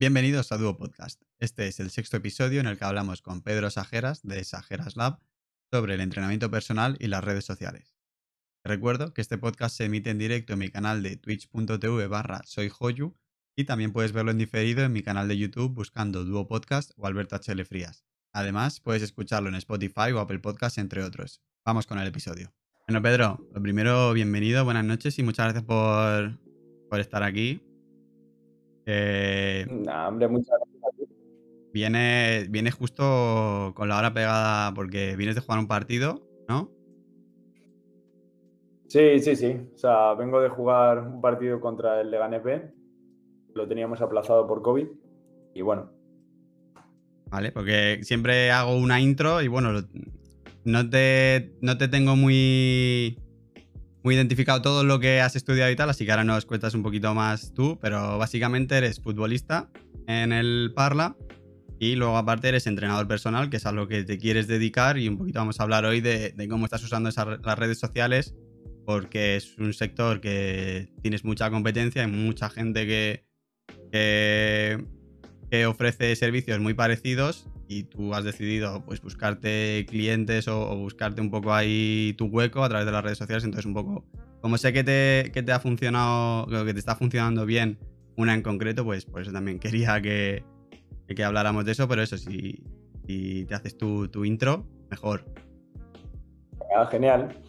Bienvenidos a Duo Podcast. Este es el sexto episodio en el que hablamos con Pedro Sajeras de Sajeras Lab sobre el entrenamiento personal y las redes sociales. recuerdo que este podcast se emite en directo en mi canal de twitch.tv barra soyjoyu y también puedes verlo en diferido en mi canal de YouTube buscando Duo Podcast o Alberto HL Frías. Además, puedes escucharlo en Spotify o Apple Podcast, entre otros. Vamos con el episodio. Bueno, Pedro, lo primero, bienvenido, buenas noches y muchas gracias por, por estar aquí. Eh, hombre, muchas gracias a ti. Viene, viene justo con la hora pegada porque vienes de jugar un partido, ¿no? Sí, sí, sí. O sea, vengo de jugar un partido contra el Leganés B. Lo teníamos aplazado por COVID. Y bueno. Vale, porque siempre hago una intro y bueno, no te, no te tengo muy muy identificado todo lo que has estudiado y tal, así que ahora nos cuentas un poquito más tú, pero básicamente eres futbolista en el Parla y luego aparte eres entrenador personal, que es a lo que te quieres dedicar y un poquito vamos a hablar hoy de, cómo estás usando las redes sociales, porque es un sector que tienes mucha competencia, hay mucha gente que ofrece servicios muy parecidos y tú has decidido pues buscarte clientes o, buscarte un poco ahí tu hueco a través de las redes sociales, entonces un poco, como sé que te, que te ha funcionado, que te está funcionando bien una en concreto, pues por eso también quería que, que habláramos de eso, pero eso, si, si te haces tu, tu intro, mejor. Ah, genial.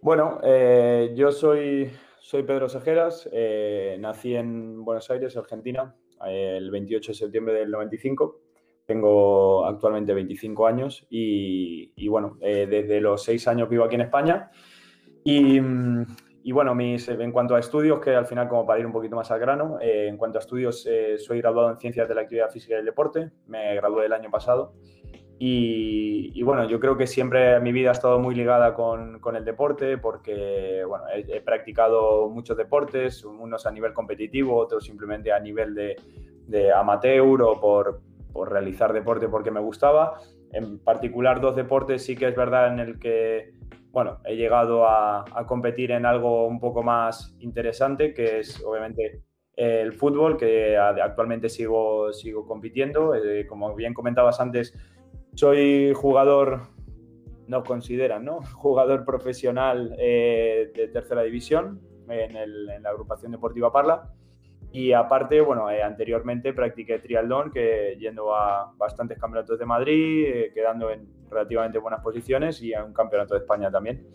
Bueno, eh, yo soy, soy Pedro Sejeras, eh, nací en Buenos Aires, Argentina, el 28 de septiembre del 95. Tengo actualmente 25 años y, bueno, eh, desde los 6 años vivo aquí en España. Y, bueno, mis, en cuanto a estudios, que al final como para ir un poquito más al grano, eh, en cuanto a estudios, eh, soy graduado en Ciencias de la Actividad Física y el Deporte, me gradué el año pasado. Y, bueno, yo creo que siempre mi vida ha estado muy ligada con, con el deporte porque bueno, he, practicado muchos deportes, unos a nivel competitivo, otros simplemente a nivel de, de amateur o por, por realizar deporte porque me gustaba. En particular dos deportes sí que es verdad en el que bueno, he llegado a, competir en algo un poco más interesante, que es obviamente el fútbol, que actualmente sigo, sigo compitiendo. Eh, como bien comentabas antes, soy jugador, no consideran, ¿no? Jugador profesional eh, de tercera división en, en la agrupación deportiva Parla. Y aparte, bueno, eh, anteriormente practiqué triatlón, que yendo a bastantes campeonatos de Madrid, eh, quedando en relativamente buenas posiciones y a un campeonato de España también.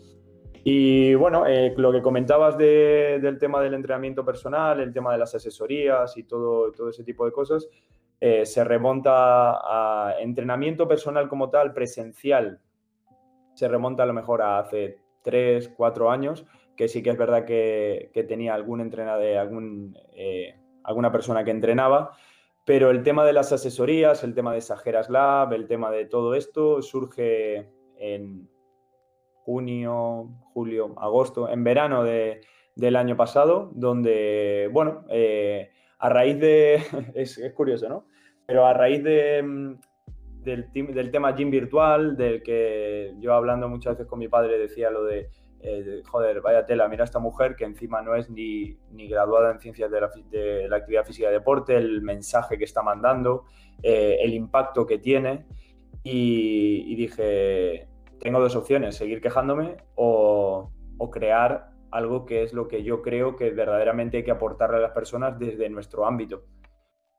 Y bueno, eh, lo que comentabas del tema del entrenamiento personal, el tema de las asesorías y todo, todo ese tipo de cosas, se remonta a entrenamiento personal como tal, presencial. Se remonta a lo mejor a hace tres, cuatro años, que sí que es verdad que, tenía algún entrenador, algún, eh, alguna persona que entrenaba, pero el tema de las asesorías, el tema de Sajeras Lab, el tema de todo esto surge en junio, julio, agosto, en verano del año pasado, donde, bueno, eh, a raíz de, es, curioso, ¿no? Pero a raíz de, mm, del, del tema gym virtual, del que yo hablando muchas veces con mi padre decía lo de eh, joder, vaya tela, mira esta mujer que encima no es ni, ni graduada en ciencias de la, actividad física y deporte, el mensaje que está mandando, eh, el impacto que tiene. Y, dije, tengo dos opciones, seguir quejándome o, o, crear algo que es lo que yo creo que verdaderamente hay que aportarle a las personas desde nuestro ámbito.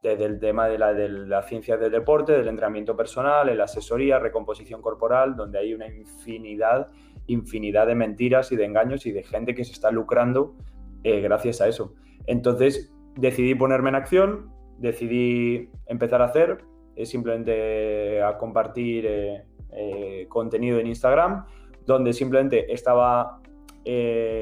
Desde el tema de la, de la ciencia del deporte, del entrenamiento personal, la asesoría, recomposición corporal, donde hay una infinidad infinidad de mentiras y de engaños y de gente que se está lucrando eh, gracias a eso. Entonces decidí ponerme en acción, decidí empezar a hacer, eh, simplemente a compartir eh, contenido en Instagram, donde simplemente estaba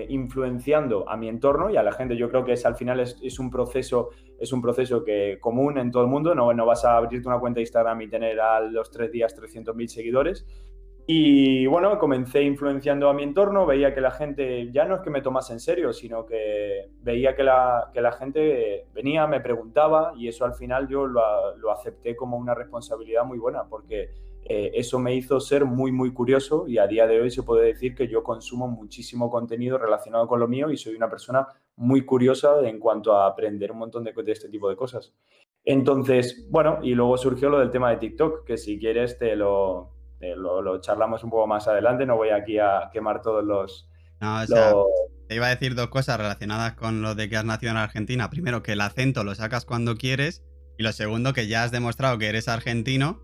influenciando a mi entorno y a la gente. Yo creo que es al final es, un proceso, es un proceso que común en todo el mundo. No, no vas a abrirte una cuenta de Instagram y tener a los tres días 300.000 seguidores, y bueno, comencé influenciando a mi entorno, veía que la gente ya no es que me tomase en serio, sino que veía que la, que la gente venía, me preguntaba y eso al final yo lo, lo acepté como una responsabilidad muy buena porque eh, eso me hizo ser muy, muy curioso y a día de hoy se puede decir que yo consumo muchísimo contenido relacionado con lo mío y soy una persona muy curiosa en cuanto a aprender un montón de, de este tipo de cosas. Entonces, bueno, y luego surgió lo del tema de TikTok, que si quieres te lo, lo, charlamos un poco más adelante, no voy aquí a quemar todos los... No, o sea, te iba a decir dos cosas relacionadas con lo de que has nacido en Argentina. Primero, que el acento lo sacas cuando quieres. Y lo segundo, que ya has demostrado que eres argentino,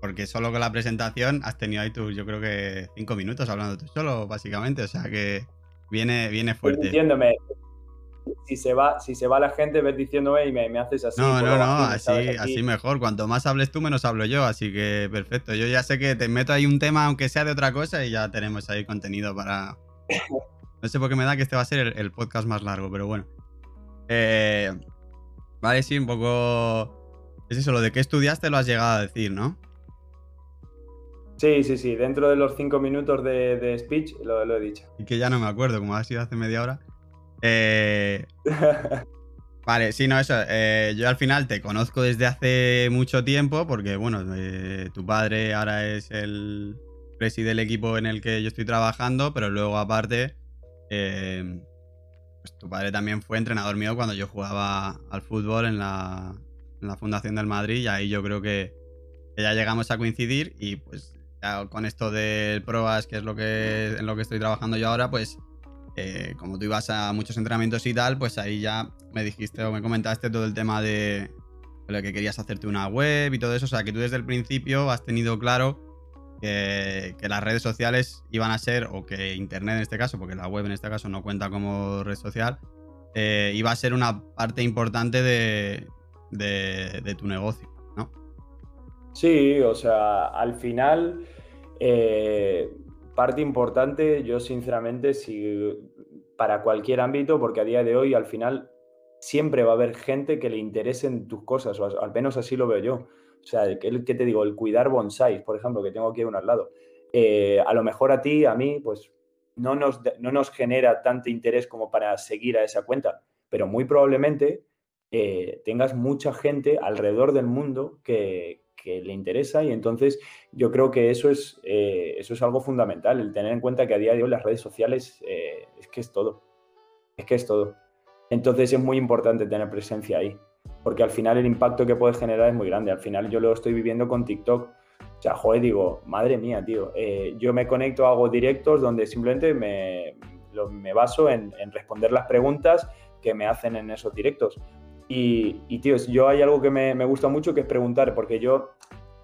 porque solo con la presentación has tenido ahí tú, yo creo que cinco minutos hablando tú solo, básicamente. O sea que viene, viene fuerte. Entiéndeme, si se va, si se va la gente, ves diciéndome y me, haces así. No, no, no, así, así mejor. Cuanto más hables tú, menos hablo yo. Así que perfecto. Yo ya sé que te meto ahí un tema, aunque sea de otra cosa, y ya tenemos ahí contenido para. No sé por qué me da que este va a ser el, podcast más largo, pero bueno. Eh, vale, sí, un poco. Es eso, lo de que estudiaste lo has llegado a decir, ¿no? Sí, sí, sí. Dentro de los cinco minutos de, speech lo, lo, he dicho. Y que ya no me acuerdo, como ha sido hace media hora. Eh, vale, sí, no, eso. Eh, yo al final te conozco desde hace mucho tiempo porque, bueno, eh, tu padre ahora es el presi del equipo en el que yo estoy trabajando, pero luego aparte, pues tu padre también fue entrenador mío cuando yo jugaba al fútbol en la, en la Fundación del Madrid y ahí yo creo que, ya llegamos a coincidir y pues con esto del PROAS, que es lo que en lo que estoy trabajando yo ahora, pues eh, como tú ibas a muchos entrenamientos y tal, pues ahí ya me dijiste o me comentaste todo el tema de, lo que querías hacerte una web y todo eso. O sea, que tú desde el principio has tenido claro que, las redes sociales iban a ser, o que Internet en este caso, porque la web en este caso no cuenta como red social, eh, iba a ser una parte importante de, tu negocio, ¿no? Sí, o sea, al final... Eh, parte importante, yo sinceramente, si para cualquier ámbito, porque a día de hoy al final siempre va a haber gente que le interesen tus cosas, o al menos así lo veo yo. O sea, ¿qué, te digo? El cuidar bonsai, por ejemplo, que tengo aquí uno al lado. Eh, a lo mejor a ti, a mí, pues no nos, no nos genera tanto interés como para seguir a esa cuenta, pero muy probablemente eh, tengas mucha gente alrededor del mundo que, que le interesa y entonces yo creo que eso es, eh, eso es algo fundamental, el tener en cuenta que a día de hoy las redes sociales eh, es que es todo, es que es todo. Entonces es muy importante tener presencia ahí, porque al final el impacto que puedes generar es muy grande, al final yo lo estoy viviendo con TikTok. O sea, joder, digo, madre mía, tío, eh, yo me conecto, hago directos donde simplemente me, me baso en, en responder las preguntas que me hacen en esos directos. Y, y tío, yo hay algo que me, me, gusta mucho que es preguntar, porque yo,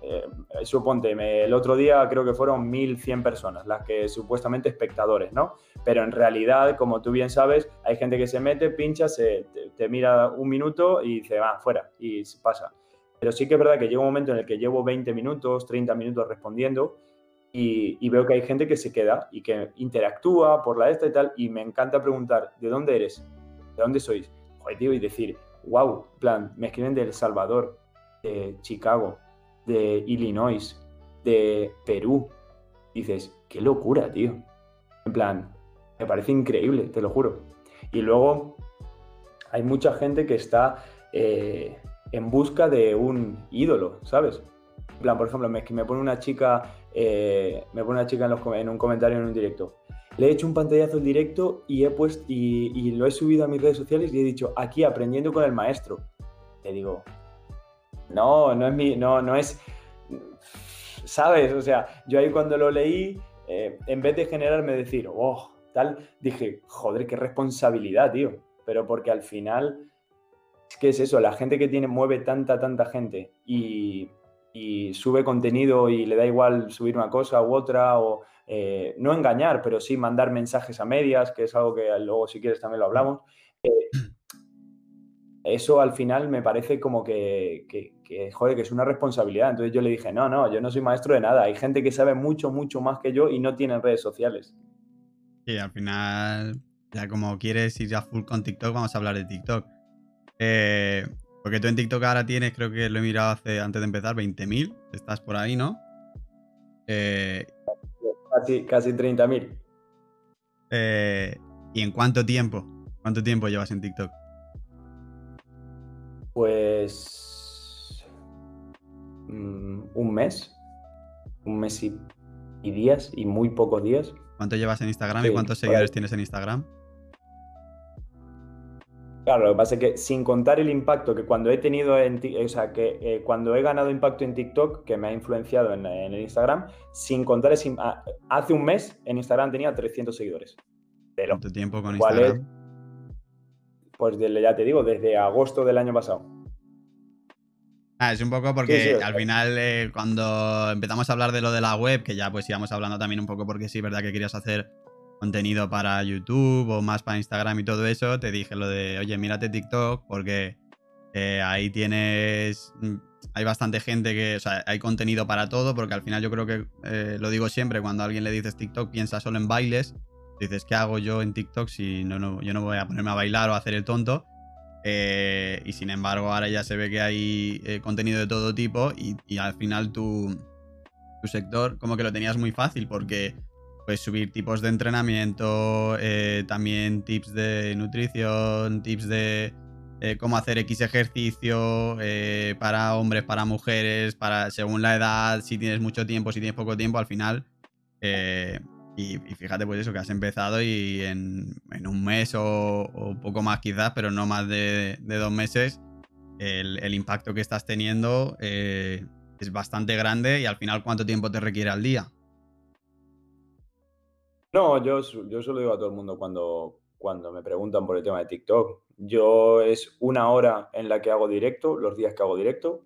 eh, suponte, el otro día creo que fueron 1.100 personas, las que supuestamente espectadores, ¿no? Pero en realidad, como tú bien sabes, hay gente que se mete, pincha, se, te, mira un minuto y dice, va, fuera, y pasa. Pero sí que es verdad que llega un momento en el que llevo 20 minutos, 30 minutos respondiendo y, y, veo que hay gente que se queda y que interactúa por la esta y tal, y me encanta preguntar, ¿de dónde eres? ¿De dónde sois? Joder, tío, y decir, wow, plan, me escriben de El Salvador, de Chicago, de Illinois, de Perú. Dices, qué locura, tío. En plan, me parece increíble, te lo juro. Y luego hay mucha gente que está eh, en busca de un ídolo, ¿sabes? En plan, por ejemplo, me, me pone una chica, eh, me pone una chica en, en un comentario en un directo le he hecho un pantallazo en directo y, he puesto, y, lo he subido a mis redes sociales y he dicho, aquí aprendiendo con el maestro. Le digo, no, no es mi, no, no es, ¿sabes? O sea, yo ahí cuando lo leí, eh, en vez de generarme decir, oh, tal, dije, joder, qué responsabilidad, tío. Pero porque al final, ¿qué es eso? La gente que tiene, mueve tanta, tanta gente y sube contenido y le da igual subir una cosa u otra o eh, no engañar, pero sí mandar mensajes a medias, que es algo que luego si quieres también lo hablamos. Eh, eso al final me parece como que, que, joder, que es una responsabilidad. Entonces yo le dije, no, no, yo no soy maestro de nada. Hay gente que sabe mucho, mucho más que yo y no tiene redes sociales. Sí, al final, ya como quieres ir a full con TikTok, vamos a hablar de TikTok. Eh, porque tú en TikTok ahora tienes, creo que lo he mirado hace, antes de empezar, 20.000. Estás por ahí, ¿no? Casi, casi 30.000. Eh, ¿Y en cuánto tiempo? ¿Cuánto tiempo llevas en TikTok? Pues. Mm, un mes. Un mes y, días, y muy pocos días. ¿Cuánto llevas en Instagram y cuántos seguidores tienes en Instagram? Claro, lo que pasa es que sin contar el impacto que cuando he tenido en, o sea, que eh, cuando he ganado impacto en TikTok, que me ha influenciado en, el Instagram, sin contar ese, hace un mes en Instagram tenía 300 seguidores. ¿Cuánto tiempo con Instagram? pues ya te digo, desde agosto del año pasado. Ah, es un poco porque al final eh, cuando empezamos a hablar de lo de la web, que ya pues íbamos hablando también un poco porque sí, verdad que querías hacer contenido para YouTube o más para Instagram y todo eso, te dije lo de, oye, mírate TikTok porque eh, ahí tienes, mm, hay bastante gente que, o sea, hay contenido para todo, porque al final yo creo que, eh, lo digo siempre, cuando a alguien le dices TikTok piensa solo en bailes, dices, ¿qué hago yo en TikTok si no, no, yo no voy a ponerme a bailar o a hacer el tonto? Eh, y sin embargo ahora ya se ve que hay contenido de todo tipo y, y al final tu, tu sector como que lo tenías muy fácil porque pues subir tipos de entrenamiento, eh, también tips de nutrición, tips de eh, cómo hacer X ejercicio eh, para hombres, para mujeres, para según la edad, si tienes mucho tiempo, si tienes poco tiempo, al final. Y, fíjate, pues eso, que has empezado y en, un mes o, poco más quizás, pero no más de, dos meses, el, el, impacto que estás teniendo es bastante grande y al final, ¿cuánto tiempo te requiere al día? No, yo, yo solo digo a todo el mundo cuando, cuando me preguntan por el tema de TikTok. Yo es una hora en la que hago directo, los días que hago directo,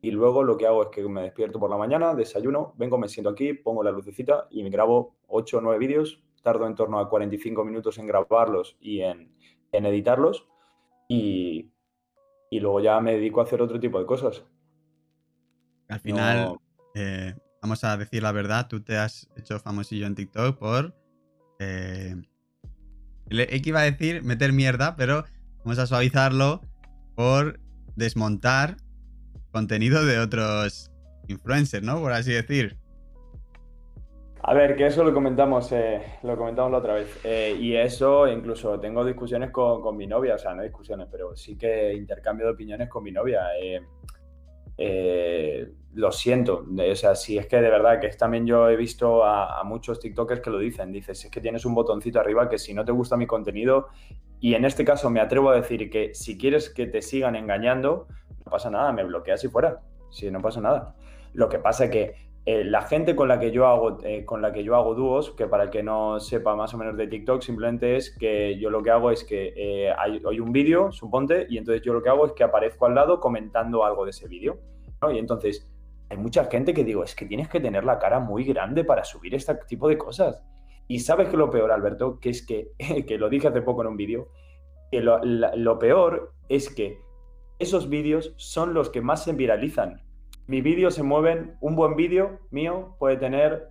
y luego lo que hago es que me despierto por la mañana, desayuno, vengo, me siento aquí, pongo la lucecita y me grabo 8 o 9 vídeos. Tardo en torno a 45 minutos en grabarlos y en, editarlos. Y, luego ya me dedico a hacer otro tipo de cosas. Al final, eh, vamos a decir la verdad, tú te has hecho famosillo en TikTok por eh, que iba a decir meter mierda, pero vamos a suavizarlo por desmontar contenido de otros influencers, ¿no? Por así decir. A ver, que eso lo comentamos, eh, lo comentamos la otra vez. Eh, y eso, incluso tengo discusiones con, mi novia, o sea, no discusiones, pero sí que intercambio de opiniones con mi novia. Eh, eh, lo siento. O sea, si es que de verdad que también yo he visto a, muchos TikTokers que lo dicen. Dices, es que tienes un botoncito arriba que si no te gusta mi contenido, y en este caso me atrevo a decir que si quieres que te sigan engañando, no pasa nada, me bloqueas y fuera. Si no pasa nada. Lo que pasa es que eh, la gente con la que yo hago eh, con la que yo hago dúos, que para el que no sepa más o menos de TikTok, simplemente es que yo lo que hago es que eh, hay, hay, un vídeo, suponte, y entonces yo lo que hago es que aparezco al lado comentando algo de ese vídeo. Y entonces hay mucha gente que digo, es que tienes que tener la cara muy grande para subir este tipo de cosas. Y sabes que lo peor, Alberto, que es que, que lo dije hace poco en un vídeo, que lo, lo peor es que esos vídeos son los que más se viralizan mis vídeos se mueven, un buen vídeo mío puede tener,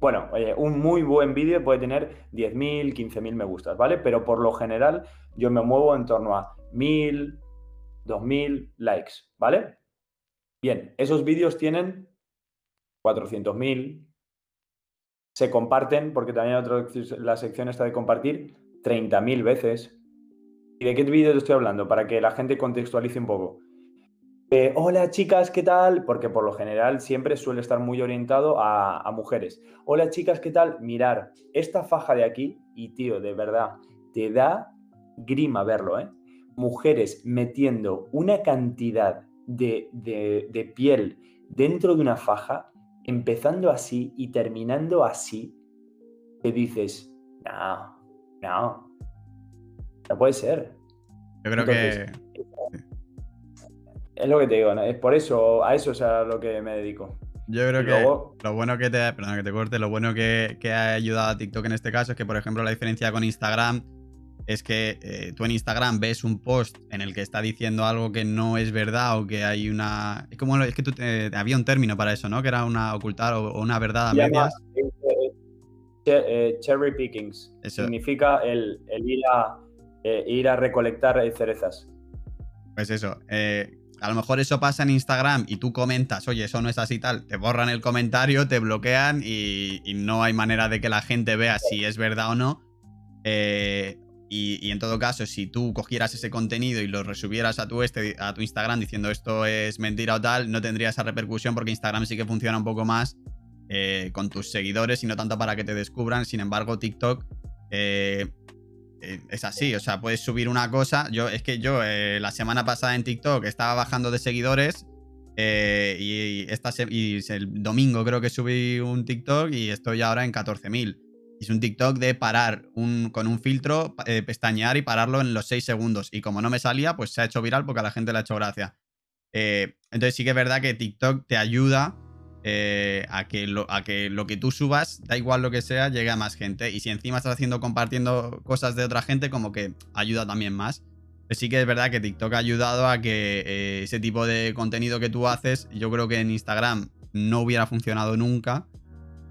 bueno, un muy buen vídeo puede tener 10.000, 15.000 me gustas, ¿vale? Pero por lo general yo me muevo en torno a 1.000, 2.000 likes, ¿vale? Bien, esos vídeos tienen 400.000, se comparten, porque también la sección está de compartir, 30.000 veces. ¿Y de qué vídeo te estoy hablando? Para que la gente contextualice un poco. Eh, hola chicas, ¿qué tal? Porque por lo general siempre suele estar muy orientado a, mujeres. Hola chicas, ¿qué tal? Mirar, esta faja de aquí, y tío, de verdad, te da grima verlo, ¿eh? Mujeres metiendo una cantidad de, de piel dentro de una faja, empezando así y terminando así, te dices, no, no, no puede ser. Yo creo que es lo que te digo, es por eso, a eso es a lo que me dedico. Yo creo que lo bueno que te, perdón, que te corte, lo bueno que, ha ayudado a TikTok en este caso es que, por ejemplo, la diferencia con Instagram es que eh, tú en Instagram ves un post en el que está diciendo algo que no es verdad o que hay una. Es como es que tú había un término para eso, ¿no? Que era una ocultar o, una verdad a medias. Eh, eh, cherry pickings. Significa el, ir, a, ir a recolectar cerezas. Pues eso. A lo mejor eso pasa en Instagram y tú comentas, oye, eso no es así tal, te borran el comentario, te bloquean y, no hay manera de que la gente vea si es verdad o no. Eh, y, en todo caso, si tú cogieras ese contenido y lo resubieras a tu, este, a tu Instagram diciendo esto es mentira o tal, no tendría esa repercusión porque Instagram sí que funciona un poco más eh, con tus seguidores y no tanto para que te descubran. Sin embargo, TikTok, eh, eh, es así, o sea, puedes subir una cosa. Yo, es que yo eh, la semana pasada en TikTok estaba bajando de seguidores eh, y, esta y el domingo creo que subí un TikTok y estoy ahora en 14.000. Es un TikTok de parar un, con un filtro, pestañear y pararlo en los 6 segundos. Y como no me salía, pues se ha hecho viral porque a la gente le ha hecho gracia. entonces sí que es verdad que TikTok te ayuda eh, a, que lo, a que lo que tú subas, da igual lo que sea, llegue a más gente. Y si encima estás haciendo compartiendo cosas de otra gente, como que ayuda también más. Pues sí que es verdad que TikTok ha ayudado a que eh, ese tipo de contenido que tú haces, yo creo que en Instagram no hubiera funcionado nunca.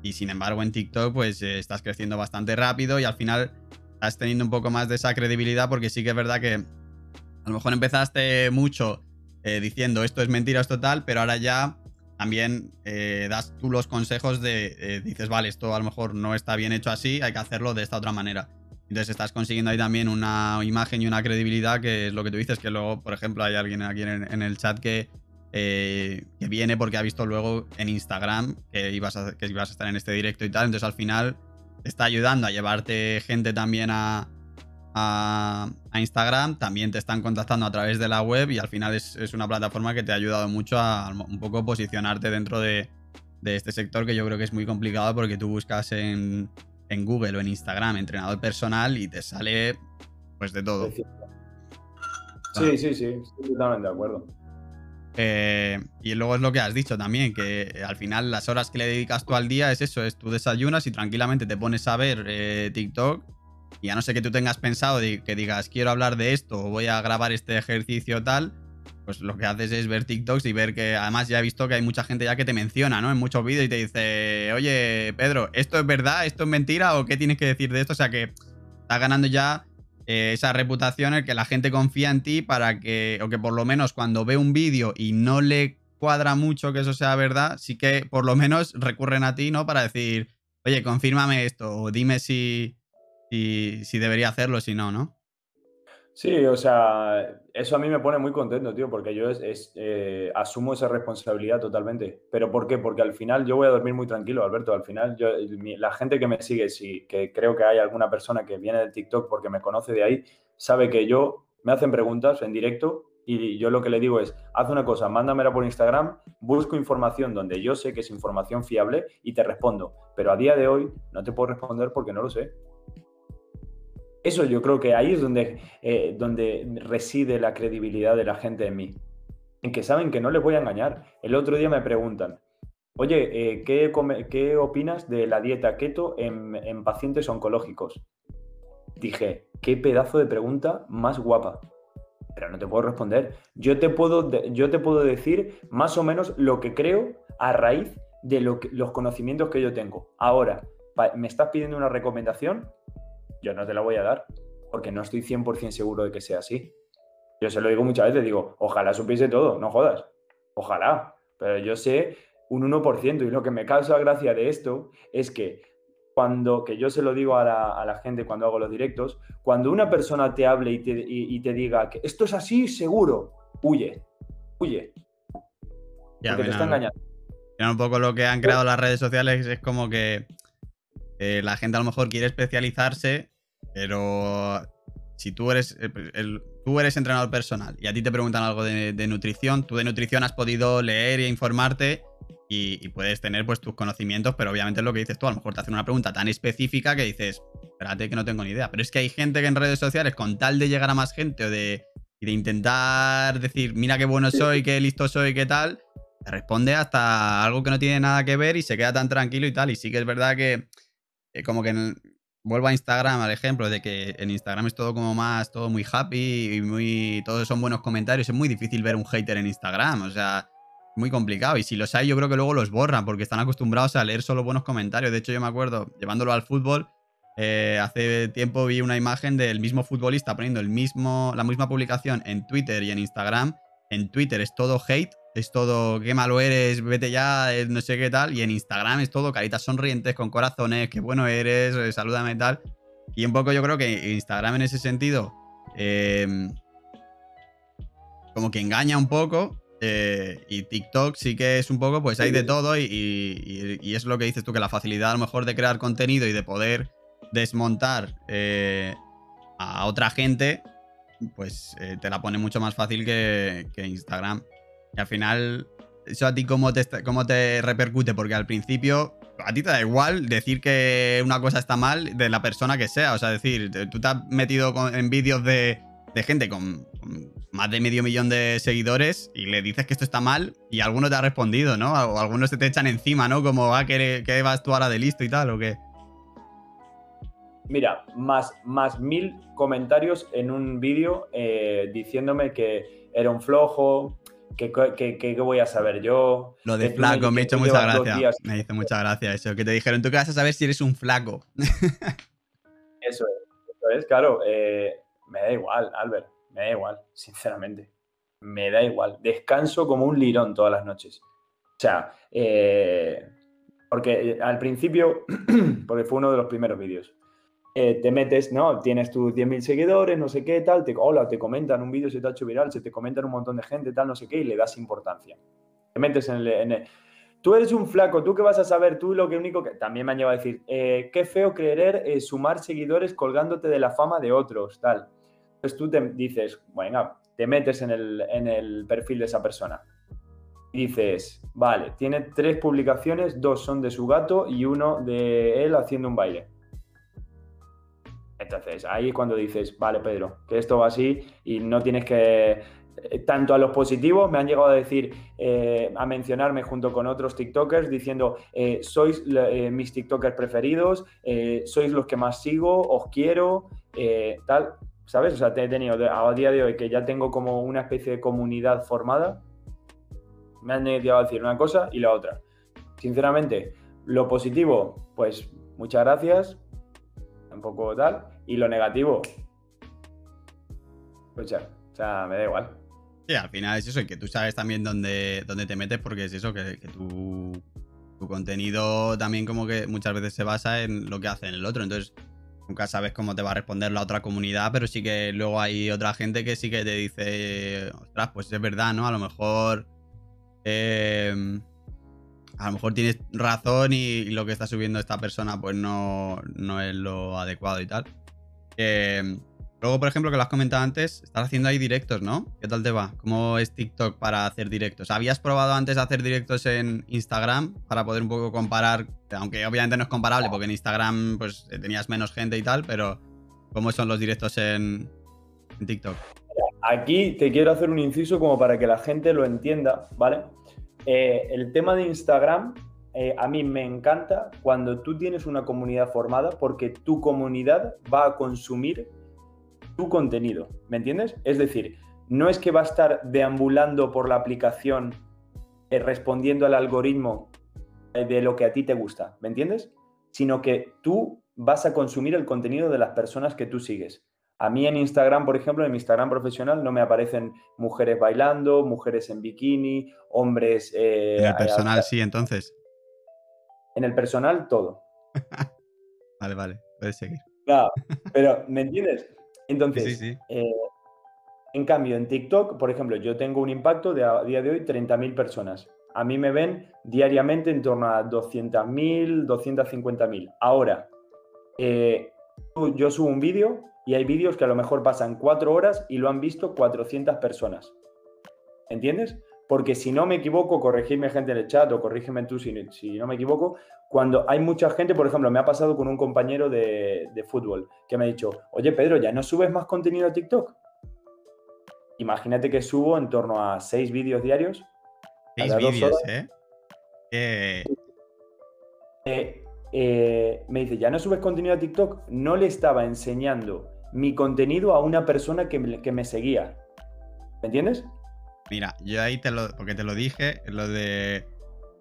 Y sin embargo en TikTok pues eh, estás creciendo bastante rápido y al final estás teniendo un poco más de esa credibilidad porque sí que es verdad que a lo mejor empezaste mucho diciendo esto es mentira, esto tal, pero ahora ya también eh, das tú los consejos de, eh, dices, vale, esto a lo mejor no está bien hecho así, hay que hacerlo de esta otra manera. Entonces estás consiguiendo ahí también una imagen y una credibilidad que es lo que tú dices, que luego, por ejemplo, hay alguien aquí en, el chat que, eh, que, viene porque ha visto luego en Instagram que ibas, a, que ibas a estar en este directo y tal. Entonces al final está ayudando a llevarte gente también a, a, Instagram, también te están contactando a través de la web y al final es, una plataforma que te ha ayudado mucho a, un poco posicionarte dentro de, este sector que yo creo que es muy complicado porque tú buscas en, Google o en Instagram entrenador personal y te sale pues de todo. Sí, sí, sí, estoy totalmente de acuerdo. Eh, y luego es lo que has dicho también, que al final las horas que le dedicas tú al día es eso, es tú desayunas y tranquilamente te pones a ver eh, TikTok y a no ser que tú tengas pensado que digas, quiero hablar de esto o voy a grabar este ejercicio tal, pues lo que haces es ver TikToks y ver que además ya he visto que hay mucha gente ya que te menciona, ¿no? En muchos vídeos y te dice, oye, Pedro, ¿esto es verdad? ¿Esto es mentira? ¿O qué tienes que decir de esto? O sea que estás ganando ya eh, esa reputación en que la gente confía en ti para que, o que por lo menos cuando ve un vídeo y no le cuadra mucho que eso sea verdad, sí que por lo menos recurren a ti, ¿no? Para decir, oye, confírmame esto o dime si, si, si debería hacerlo, si no, ¿no? Sí, o sea, eso a mí me pone muy contento, tío, porque yo eh, asumo esa responsabilidad totalmente. ¿Pero por qué? Porque al final yo voy a dormir muy tranquilo, Alberto. Al final, yo, la gente que me sigue, si, que creo que hay alguna persona que viene del TikTok porque me conoce de ahí, sabe que yo me hacen preguntas en directo y yo lo que le digo es, haz una cosa, mándamela por Instagram, busco información donde yo sé que es información fiable y te respondo. Pero a día de hoy no te puedo responder porque no lo sé. Eso yo creo que ahí es donde, eh, donde reside la credibilidad de la gente en mí. En que saben que no les voy a engañar. El otro día me preguntan, oye, eh, ¿qué, ¿qué, opinas de la dieta keto en, pacientes oncológicos? Dije, qué pedazo de pregunta más guapa. Pero no te puedo responder. Yo te puedo, yo te puedo decir más o menos lo que creo a raíz de los conocimientos que yo tengo. Ahora, me estás pidiendo una recomendación, yo no te la voy a dar porque no estoy 100% seguro de que sea así. Yo se lo digo muchas veces, digo, ojalá supiese todo, no jodas, ojalá, pero yo sé un 1% y lo que me causa gracia de esto es que cuando, que yo se lo digo a la, gente cuando hago los directos, cuando una persona te hable y te, y, te, diga que esto es así, seguro, huye, huye. Ya, porque te está engañando. un poco lo que han creado las redes sociales es como que eh, la gente a lo mejor quiere especializarse, pero si tú eres, tú eres entrenador personal y a ti te preguntan algo de, nutrición, tú de nutrición has podido leer e informarte y, puedes tener pues tus conocimientos, pero obviamente es lo que dices tú, a lo mejor te hacen una pregunta tan específica que dices, espérate que no tengo ni idea. Pero es que hay gente que en redes sociales, con tal de llegar a más gente o de, de intentar decir, mira qué bueno soy, qué listo soy, qué tal, te responde hasta algo que no tiene nada que ver y se queda tan tranquilo y tal. Y sí que es verdad que eh, como que vuelvo a Instagram al ejemplo de que en Instagram es todo como más, todo muy happy y muy, todos son buenos comentarios. Es muy difícil ver un hater en Instagram, o sea, muy complicado. Y si los hay, yo creo que luego los borran porque están acostumbrados a leer solo buenos comentarios. De hecho, yo me acuerdo, llevándolo al fútbol, eh, hace tiempo vi una imagen del mismo futbolista poniendo el mismo, la misma publicación en Twitter y en Instagram. En Twitter es todo hate es todo qué malo eres, vete ya, eh, no sé qué tal. Y en Instagram es todo caritas sonrientes con corazones, qué bueno eres, eh, salúdame y tal. Y un poco yo creo que Instagram en ese sentido, em, como que engaña un poco. Eh, y TikTok sí que es un poco, pues hay de todo. Y, y, es lo que dices tú, que la facilidad a lo mejor de crear contenido y de poder desmontar a otra gente, pues te la pone mucho más fácil que, que Instagram. Y al final, ¿eso a ti cómo te, cómo te repercute? Porque al principio a ti te da igual decir que una cosa está mal de la persona que sea. O sea, decir, tú te has metido en vídeos de, gente con, más de medio millón de seguidores y le dices que esto está mal y alguno te ha respondido, ¿no? O algunos se te echan encima, ¿no? Como, ah, que, vas tú ahora de listo y tal, o qué. Mira, más, más mil comentarios en un vídeo eh, diciéndome que era un flojo, ¿Qué, voy a saber yo? Lo de flaco, me hecho mucha gracia. Me hizo mucha gracia eso. Que te dijeron, ¿tú qué vas a saber si eres un flaco? eso es, eso es, claro. Eh, me da igual, Albert. Me da igual, sinceramente. Me da igual. Descanso como un lirón todas las noches. O sea, eh, porque eh, al principio, porque fue uno de los primeros vídeos. Eh, te metes, ¿no? Tienes tus 10.000 seguidores, no sé qué, tal, te, hola, te comentan un vídeo, se te ha hecho viral, se te comentan un montón de gente, tal, no sé qué, y le das importancia. Te metes en el, Tú eres un flaco, ¿tú qué vas a saber? Tú lo que único que... También me han llevado a decir, eh, qué feo creer eh, sumar seguidores colgándote de la fama de otros, tal. Entonces tú te dices, bueno, te metes en el, en el perfil de esa persona. Y dices, vale, tiene tres publicaciones, dos son de su gato y uno de él haciendo un baile entonces, ahí es cuando dices, vale, Pedro, que esto va así y no tienes que. Eh, tanto a los positivos, me han llegado a decir, eh, a mencionarme junto con otros TikTokers, diciendo, eh, sois mis TikTokers preferidos, sois los que más sigo, os quiero, tal, ¿sabes? O sea, te he tenido a día de hoy que ya tengo como una especie de comunidad formada, me han llegado a decir una cosa y la otra. Sinceramente, lo positivo, pues muchas gracias, un poco tal. Y lo negativo, pues o sea, me da igual. Sí, al final es eso, y que tú sabes también dónde, dónde te metes, porque es eso, que, tu, tu, contenido también como que muchas veces se basa en lo que hace en el otro. Entonces, nunca sabes cómo te va a responder la otra comunidad, pero sí que luego hay otra gente que sí que te dice, ostras, pues es verdad, ¿no? A lo mejor... Eh, a lo mejor tienes razón y, lo que está subiendo esta persona pues no, no es lo adecuado y tal. luego, por ejemplo, que lo has comentado antes, estás haciendo ahí directos, ¿no? ¿Qué tal te va? ¿Cómo es TikTok para hacer directos? ¿Habías probado antes hacer directos en Instagram para poder un poco comparar? Aunque obviamente no es comparable porque en Instagram pues tenías menos gente y tal, pero ¿cómo son los directos en TikTok? Aquí te quiero hacer un inciso como para que la gente lo entienda, ¿vale? Eh, el tema de Instagram, eh, a mí me encanta cuando tú tienes una comunidad formada porque tu comunidad va a consumir tu contenido, ¿me entiendes? Es decir, no es que va a estar deambulando por la aplicación eh, respondiendo al algoritmo de lo que a ti te gusta, ¿me entiendes? Sino que tú vas a consumir el contenido de las personas que tú sigues. A mí en Instagram, por ejemplo, en mi Instagram profesional no me aparecen mujeres bailando, mujeres en bikini, hombres... Eh, en el personal sí, entonces. En el personal todo. vale, vale, puedes seguir. Claro, pero ¿me entiendes? Entonces, eh, en cambio, en TikTok, por ejemplo, yo tengo un impacto de a día de hoy 30.000 personas. A mí me ven diariamente en torno a 200.000, 250.000. Ahora, eh, yo subo un vídeo y hay vídeos que a lo mejor pasan cuatro horas y lo han visto 400 personas. ¿Entiendes? Porque si no me equivoco, corregidme gente en el chat o corrígeme tú si, no me equivoco, cuando hay mucha gente, por ejemplo, me ha pasado con un compañero de, fútbol que me ha dicho, oye Pedro, ¿ya no subes más contenido a TikTok? Imagínate que subo en torno a seis vídeos diarios. Seis vídeos, ¿eh? Eh, eh, eh, me dice, ¿ya no subes contenido a TikTok? No le estaba enseñando mi contenido a una persona que me, que me seguía. ¿Me entiendes? Mira, yo ahí te lo, porque te lo dije, lo de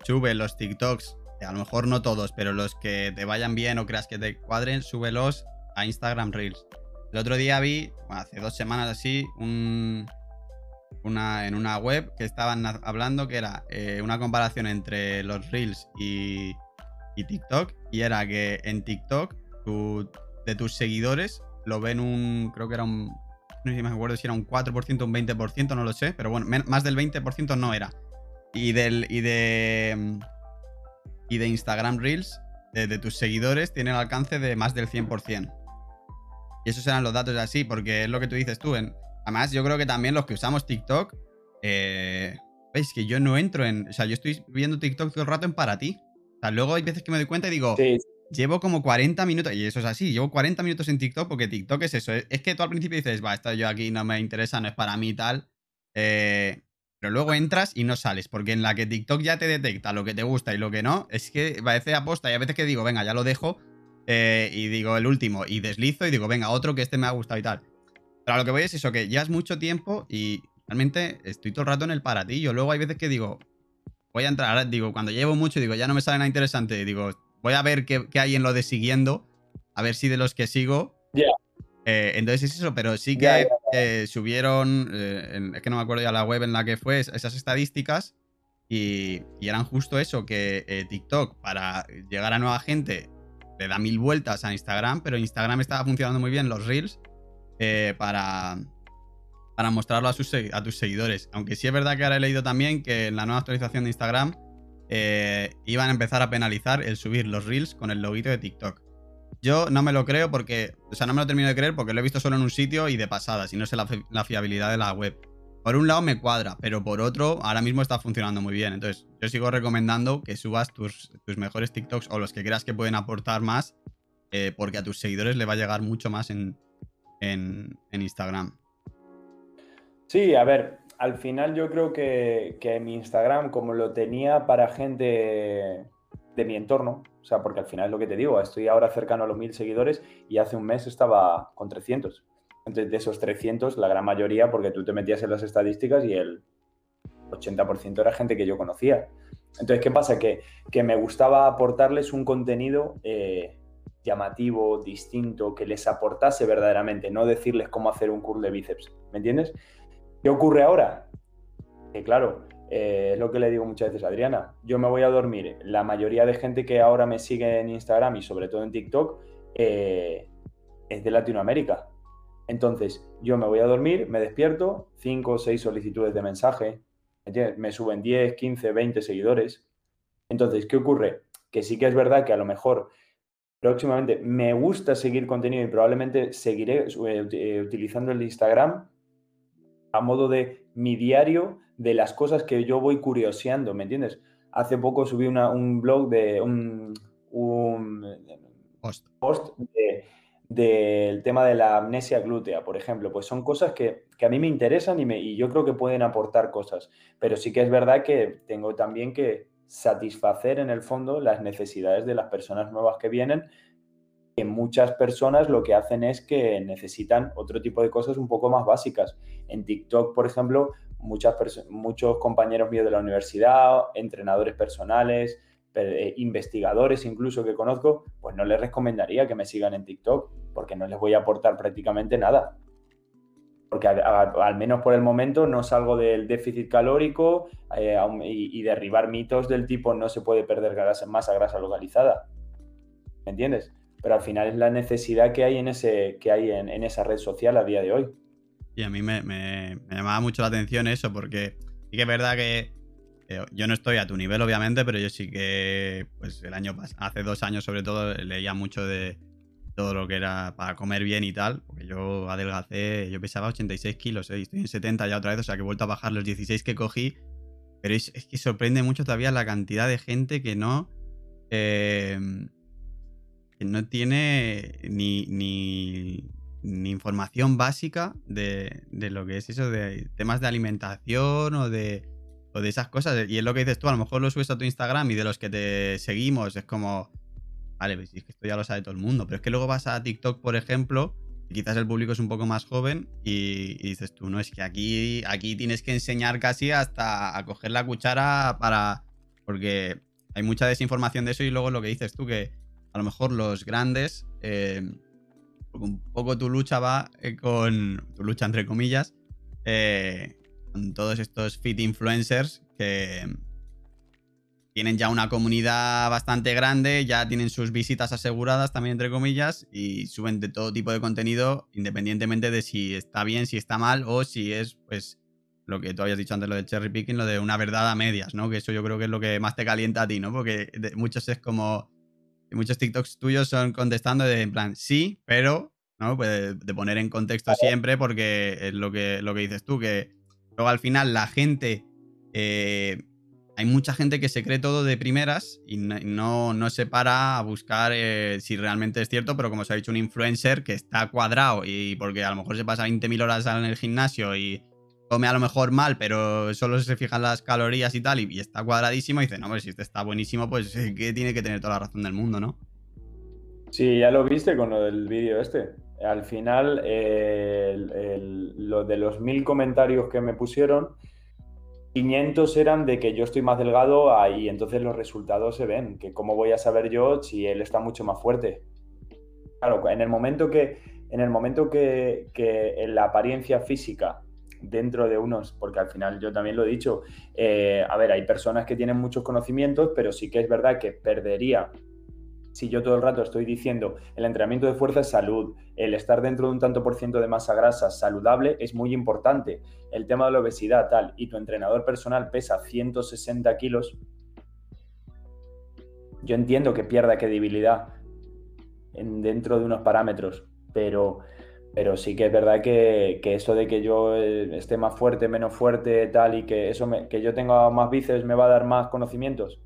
sube los TikToks, a lo mejor no todos, pero los que te vayan bien o creas que te cuadren, súbelos a Instagram Reels. El otro día vi, hace dos semanas así, un, una, en una web que estaban hablando que era eh, una comparación entre los Reels y, y, TikTok, y era que en TikTok de tus seguidores lo ven un, creo que era un, no sé si me acuerdo si era un 4%, un 20%, no lo sé, pero bueno, más del 20% no era. Y, del, y, de, y de Instagram Reels, de, tus seguidores, tiene el alcance de más del 100%. Y esos eran los datos así, porque es lo que tú dices tú. En, además, yo creo que también los que usamos TikTok, eh, veis que yo no entro en. O sea, yo estoy viendo TikTok todo el rato en para ti. O sea, luego hay veces que me doy cuenta y digo, llevo como 40 minutos, y eso es así, llevo 40 minutos en TikTok porque TikTok es eso. Es, que tú al principio dices, va, esto yo aquí no me interesa, no es para mí tal. Eh, pero luego entras y no sales, porque en la que TikTok ya te detecta lo que te gusta y lo que no, es que parece aposta. Y a veces que digo, venga, ya lo dejo, eh, y digo el último, y deslizo y digo, venga, otro que este me ha gustado y tal. Pero a lo que voy es eso, que llevas mucho tiempo y realmente estoy todo el rato en el para ti. Yo luego hay veces que digo, voy a entrar, digo, cuando llevo mucho, digo, ya no me sale nada interesante, digo, voy a ver qué, hay en lo de siguiendo, a ver si de los que sigo. Ya. Eh, entonces es eso, pero sí que eh, subieron, es que no me acuerdo ya la web en la que fue, esas estadísticas. Y, y eran justo eso, que TikTok, para llegar a nueva gente, le da mil vueltas a Instagram, pero Instagram estaba funcionando muy bien los Reels eh, para, para mostrarlo a, sus, a tus seguidores. Aunque sí es verdad que ahora he leído también que en la nueva actualización de Instagram eh, iban a empezar a penalizar el subir los Reels con el loguito de TikTok. Yo no me lo creo porque, o sea, no me lo termino de creer porque lo he visto solo en un sitio y de pasada, si no sé la fiabilidad de la web por un lado me cuadra, pero por otro, ahora mismo está funcionando muy bien. Entonces, yo sigo recomendando que subas tus, mejores TikToks o los que creas que pueden aportar más, eh, porque a tus seguidores le va a llegar mucho más en, Instagram. Sí, a ver, al final yo creo que, que, mi Instagram, como lo tenía para gente de mi entorno, o sea, porque al final es lo que te digo, estoy ahora cercano a los mil seguidores y hace un mes estaba con 300. Entonces, de esos 300, la gran mayoría, porque tú te metías en las estadísticas y el 80% era gente que yo conocía. Entonces, ¿qué pasa? Que, me gustaba aportarles un contenido eh, llamativo, distinto, que les aportase verdaderamente, no decirles cómo hacer un curl de bíceps. ¿Me entiendes? ¿Qué ocurre ahora? Que claro, eh, es lo que le digo muchas veces a Adriana. Yo me voy a dormir. La mayoría de gente que ahora me sigue en Instagram y sobre todo en TikTok eh, es de Latinoamérica. Entonces, yo me voy a dormir, me despierto, 5 o 6 solicitudes de mensaje, me suben 10, 15, 20 seguidores. Entonces, ¿qué ocurre? Que sí que es verdad que a lo mejor próximamente me gusta seguir contenido y probablemente seguiré eh, utilizando el Instagram a modo de mi diario de las cosas que yo voy curioseando, ¿me entiendes? Hace poco subí un blog de un, post. de del tema de la amnesia glútea, por ejemplo, pues son cosas que, a mí me interesan y, me, y, yo creo que pueden aportar cosas, pero sí que es verdad que tengo también que satisfacer en el fondo las necesidades de las personas nuevas que vienen, que muchas personas lo que hacen es que necesitan otro tipo de cosas un poco más básicas. En TikTok, por ejemplo, muchas muchos compañeros míos de la universidad, entrenadores personales, eh, investigadores incluso que conozco, pues no les recomendaría que me sigan en TikTok, porque no les voy a aportar prácticamente nada. Porque al menos por el momento no salgo del déficit calórico eh, y, derribar mitos del tipo no se puede perder grasa, masa grasa localizada. ¿Me entiendes? Pero al final es la necesidad que hay en, ese, que hay en, esa red social a día de hoy. Y a mí me, me llamaba mucho la atención eso, porque sí que es verdad que eh, yo no estoy a tu nivel, obviamente, pero yo sí que, pues el año hace dos años sobre todo, leía mucho de todo lo que era para comer bien y tal, porque yo adelgacé, yo pesaba 86 kilos, ¿eh? y estoy en 70 ya otra vez, o sea que he vuelto a bajar los 16 que cogí, pero es, que sorprende mucho todavía la cantidad de gente que no... Eh, que no tiene ni, ni, ni información básica de, de, lo que es eso de temas de alimentación o de, de esas cosas. Y es lo que dices tú, a lo mejor lo subes a tu Instagram y de los que te seguimos es como, vale, pues es que esto ya lo sabe todo el mundo. Pero es que luego vas a TikTok, por ejemplo, y quizás el público es un poco más joven y, dices tú, no, es que aquí, aquí tienes que enseñar casi hasta a coger la cuchara para... Porque hay mucha desinformación de eso y luego lo que dices tú, que a lo mejor los grandes, eh, un poco tu lucha va eh, con, tu lucha entre comillas, eh, todos estos fit influencers que tienen ya una comunidad bastante grande, ya tienen sus visitas aseguradas también entre comillas y suben de todo tipo de contenido independientemente de si está bien, si está mal o si es pues lo que tú habías dicho antes, lo de cherry picking, lo de una verdad a medias, ¿no? Que eso yo creo que es lo que más te calienta a ti, ¿no? Porque muchos es como, muchos TikToks tuyos son contestando de en plan, sí, pero ¿no? Pues de poner en contexto siempre, porque es lo que, lo que dices tú, que luego al final la gente. Eh, hay mucha gente que se cree todo de primeras y no, no se para a buscar eh, si realmente es cierto, pero como se ha dicho un influencer que está cuadrado y porque a lo mejor se pasa 20.000 horas en el gimnasio y come a lo mejor mal, pero solo se fijan las calorías y tal, y, está cuadradísimo, y dice, no, pues si este está buenísimo, pues que tiene que tener toda la razón del mundo, ¿no? Sí, ya lo viste con lo del vídeo este. Al final, lo de los mil comentarios que me pusieron, 500 eran de que yo estoy más delgado y entonces los resultados se ven, que cómo voy a saber yo si él está mucho más fuerte. Claro, en el momento que, en el momento que, que la apariencia física dentro de unos, porque al final yo también lo he dicho, eh, a ver, hay personas que tienen muchos conocimientos, pero sí que es verdad que perdería si yo todo el rato estoy diciendo el entrenamiento de fuerza es salud, el estar dentro de un tanto por ciento de masa grasa saludable es muy importante, el tema de la obesidad tal, y tu entrenador personal pesa 160 kilos, yo entiendo que pierda credibilidad en, dentro de unos parámetros, pero pero sí que es verdad que, eso de que yo eh, esté más fuerte, menos fuerte, tal, y que eso que yo tenga más bíceps me va a dar más conocimientos,